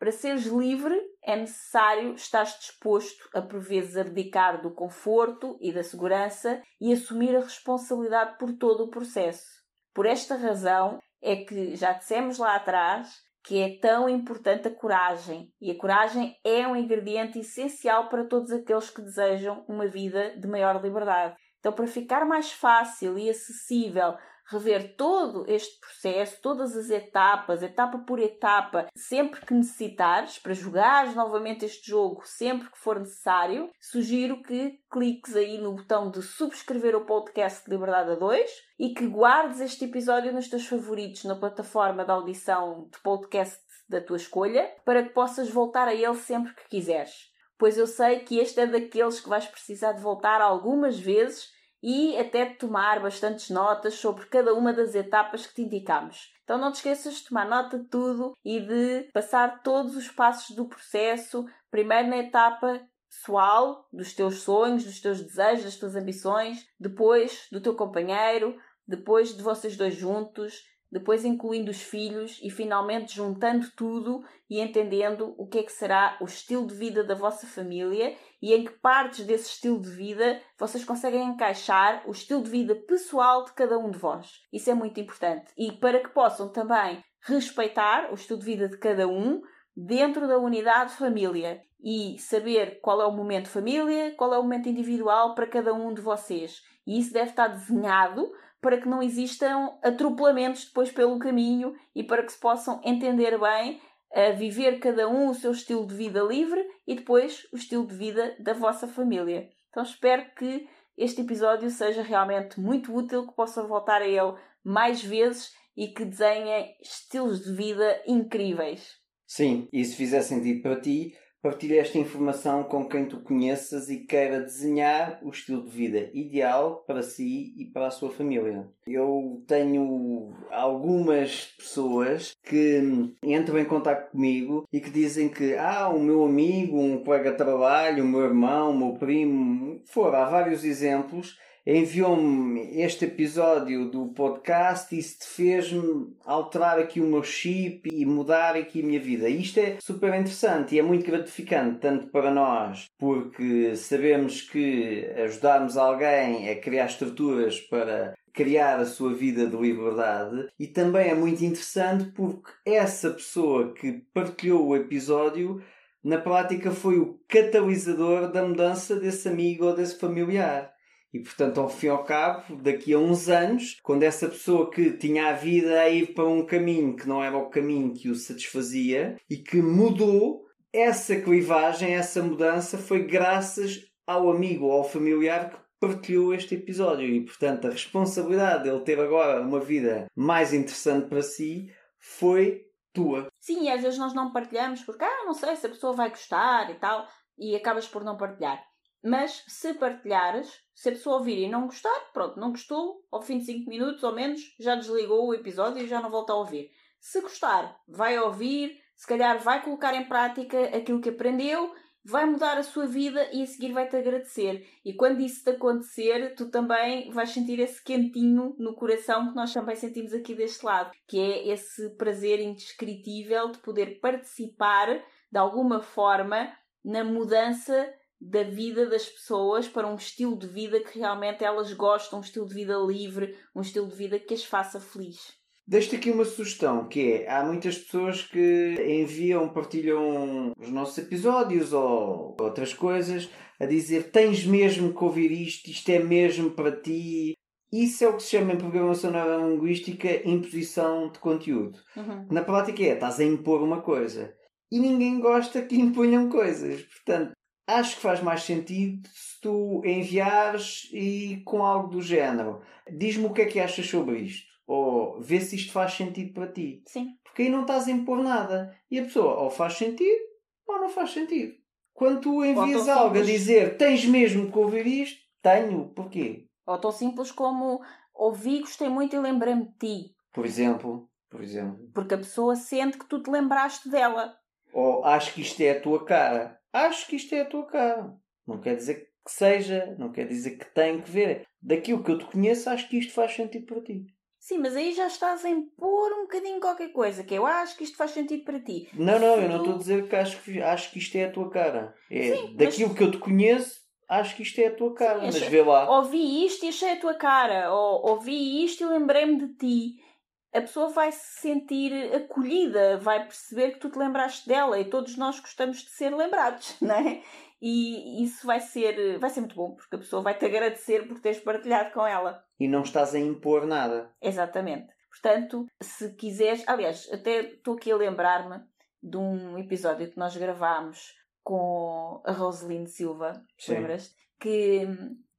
S2: Para seres livre é necessário estar disposto a por vezes abdicar do conforto e da segurança e assumir a responsabilidade por todo o processo. Por esta razão é que já dissemos lá atrás que é tão importante a coragem. E a coragem é um ingrediente essencial para todos aqueles que desejam uma vida de maior liberdade. Então, para ficar mais fácil e acessível rever todo este processo, todas as etapas, etapa por etapa, sempre que necessitares, para jogares novamente este jogo sempre que for necessário, sugiro que cliques aí no botão de subscrever o podcast de Liberdade a 2 e que guardes este episódio nos teus favoritos na plataforma de audição de podcast da tua escolha, para que possas voltar a ele sempre que quiseres. Pois eu sei que este é daqueles que vais precisar de voltar algumas vezes e até de tomar bastantes notas sobre cada uma das etapas que te indicamos. Então não te esqueças de tomar nota de tudo e de passar todos os passos do processo, primeiro na etapa pessoal, dos teus sonhos, dos teus desejos, das tuas ambições, depois do teu companheiro, depois de vocês dois juntos, depois incluindo os filhos e finalmente juntando tudo e entendendo o que é que será o estilo de vida da vossa família e em que partes desse estilo de vida vocês conseguem encaixar o estilo de vida pessoal de cada um de vós. Isso é muito importante. E para que possam também respeitar o estilo de vida de cada um dentro da unidade família e saber qual é o momento família, qual é o momento individual para cada um de vocês. E isso deve estar desenhado para que não existam atropelamentos depois pelo caminho e para que se possam entender bem a viver cada um o seu estilo de vida livre e depois o estilo de vida da vossa família. Então espero que este episódio seja realmente muito útil, que possam voltar a ele mais vezes e que desenhem estilos de vida incríveis.
S1: Sim, e se fizer sentido para ti, Partilhe esta informação com quem tu conheças e queira desenhar o estilo de vida ideal para si e para a sua família. Eu tenho algumas pessoas que entram em contato comigo e que dizem que ah, o meu amigo, um colega de trabalho, o meu irmão, o meu primo, fora, há vários exemplos enviou-me este episódio do podcast e isto fez-me alterar aqui o meu chip e mudar aqui a minha vida. Isto é super interessante e é muito gratificante, tanto para nós, porque sabemos que ajudarmos alguém a criar estruturas para criar a sua vida de liberdade e também é muito interessante porque essa pessoa que partilhou o episódio na prática foi o catalisador da mudança desse amigo ou desse familiar. E portanto, ao fim e ao cabo, daqui a uns anos, quando essa pessoa que tinha a vida a ir para um caminho que não era o caminho que o satisfazia e que mudou essa clivagem, essa mudança foi graças ao amigo ao familiar que partilhou este episódio e, portanto, a responsabilidade dele ter agora uma vida mais interessante para si foi tua.
S2: Sim, e às vezes nós não partilhamos porque, ah, não sei se a pessoa vai gostar e tal, e acabas por não partilhar. Mas se partilhares, se a pessoa ouvir e não gostar, pronto, não gostou, ao fim de 5 minutos ou menos, já desligou o episódio e já não volta a ouvir. Se gostar, vai ouvir, se calhar vai colocar em prática aquilo que aprendeu, vai mudar a sua vida e a seguir vai-te agradecer. E quando isso te acontecer, tu também vais sentir esse quentinho no coração que nós também sentimos aqui deste lado, que é esse prazer indescritível de poder participar de alguma forma na mudança da vida das pessoas para um estilo de vida que realmente elas gostam, um estilo de vida livre, um estilo de vida que as faça feliz.
S1: Deixo-te aqui uma sugestão, que é, há muitas pessoas que enviam, partilham os nossos episódios ou outras coisas, a dizer tens mesmo que ouvir isto, isto é mesmo para ti. Isso é o que se chama em programação neurolinguística imposição de conteúdo.
S2: Uhum.
S1: Na prática é, estás a impor uma coisa. E ninguém gosta que imponham coisas. Portanto, acho que faz mais sentido se tu enviares e com algo do género. Diz-me o que é que achas sobre isto ou vê se isto faz sentido para ti.
S2: Sim.
S1: Porque aí não estás a impor nada. E a pessoa ou faz sentido ou não faz sentido. Quando tu envias algo a
S2: simples.
S1: dizer tens mesmo que ouvir isto, tenho. Porquê?
S2: Ou tão simples como ouvi, gostei muito e lembrei-me de ti.
S1: Por exemplo, por exemplo.
S2: Porque a pessoa sente que tu te lembraste dela.
S1: Ou acho que isto é a tua cara. Acho que isto é a tua cara. Não quer dizer que seja, não quer dizer que tem que ver. Daquilo que eu te conheço, acho que isto faz sentido para ti.
S2: Sim, mas aí já estás a impor um bocadinho qualquer coisa, que eu acho que isto faz sentido para ti.
S1: Não, não, eu não estou a dizer que acho que, acho que isto é a tua cara. É
S2: Sim,
S1: daquilo
S2: mas-
S1: que eu te conheço, acho que isto é a tua cara.
S2: Sim,
S1: mas
S2: achei-
S1: vê lá.
S2: Ouvi isto e achei a tua cara. Ou ouvi isto e lembrei-me de ti. A pessoa vai se sentir acolhida, vai perceber que tu te lembraste dela e todos nós gostamos de ser lembrados, não é? E isso vai ser, vai ser muito bom, porque a pessoa vai te agradecer por teres partilhado com ela.
S1: E não estás a impor nada.
S2: Exatamente. Portanto, se quiseres. Aliás, até estou aqui a lembrar-me de um episódio que nós gravámos com a Roseline Silva,
S1: Sim.
S2: lembras? Que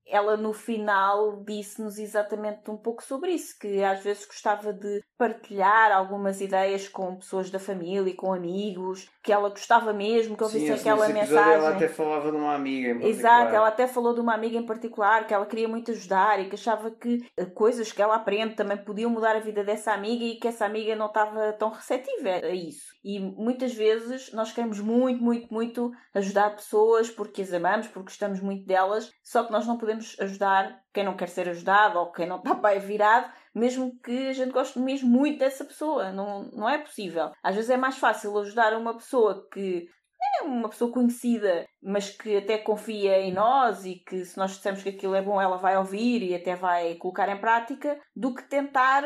S2: ela no final disse-nos exatamente um pouco sobre isso, que às vezes gostava de partilhar algumas ideias com pessoas da família e com amigos, que ela gostava mesmo que ouvisse
S1: Sim,
S2: aquela mensagem.
S1: Ela até falava de uma amiga em particular.
S2: Exato, ela até falou de uma amiga em particular que ela queria muito ajudar e que achava que eh, coisas que ela aprende também podiam mudar a vida dessa amiga e que essa amiga não estava tão receptiva a isso. E muitas vezes nós queremos muito, muito, muito ajudar pessoas porque as amamos, porque gostamos muito delas, só que nós não podemos ajudar quem não quer ser ajudado ou quem não está bem virado, mesmo que a gente goste mesmo muito dessa pessoa. Não, não é possível. Às vezes é mais fácil ajudar uma pessoa que é uma pessoa conhecida, mas que até confia em nós e que se nós dissermos que aquilo é bom, ela vai ouvir e até vai colocar em prática, do que tentar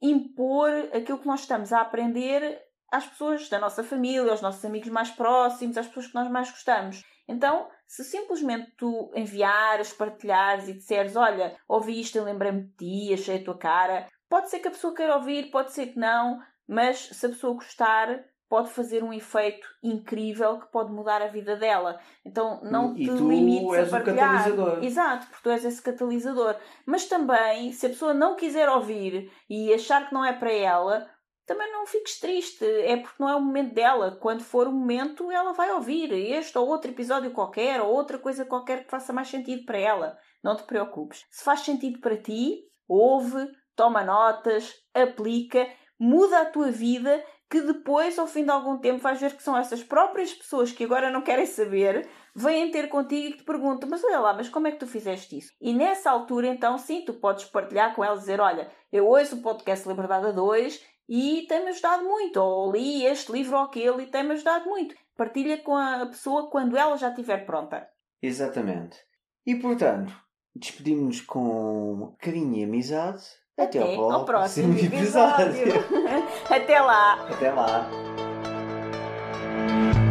S2: impor aquilo que nós estamos a aprender às pessoas da nossa família, aos nossos amigos mais próximos, às pessoas que nós mais gostamos. Então, se simplesmente tu enviares, partilhares e disseres, olha, ouvi isto, eu lembrei-me de ti, achei a tua cara, pode ser que a pessoa queira ouvir, pode ser que não, mas se a pessoa gostar, pode fazer um efeito incrível que pode mudar a vida dela. Então não
S1: E
S2: te
S1: tu
S2: limites
S1: és o
S2: a partilhar.
S1: catalisador.
S2: Exato, porque tu és esse catalisador. Mas também, se a pessoa não quiser ouvir e achar que não é para ela, também não fiques triste. É porque não é o momento dela. Quando for o momento, ela vai ouvir este ou outro episódio qualquer ou outra coisa qualquer que faça mais sentido para ela. Não te preocupes. Se faz sentido para ti, ouve, toma notas, aplica, muda a tua vida que depois, ao fim de algum tempo, vais ver que são essas próprias pessoas que agora não querem saber, vêm ter contigo e te perguntam, mas olha lá, mas como é que tu fizeste isso? E nessa altura, então, sim, tu podes partilhar com elas, dizer, olha, eu ouço o podcast Liberdade a 2 e tem-me ajudado muito, ou li este livro ou aquele e tem-me ajudado muito. Partilha com a pessoa quando ela já estiver pronta.
S1: Exatamente. E portanto, despedimos-nos com carinho e amizade. Até,
S2: Até
S1: ao,
S2: ao próximo
S1: próximo
S2: episódio. Até lá!
S1: Até lá.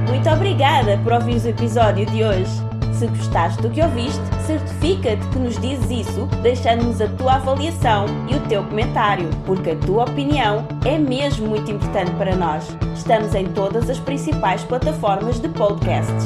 S2: Muito obrigada por ouvir o episódio de hoje. Se gostaste do que ouviste, certifica-te que nos dizes isso deixando-nos a tua avaliação e o teu comentário, porque a tua opinião é mesmo muito importante para nós. Estamos em todas as principais plataformas de podcasts.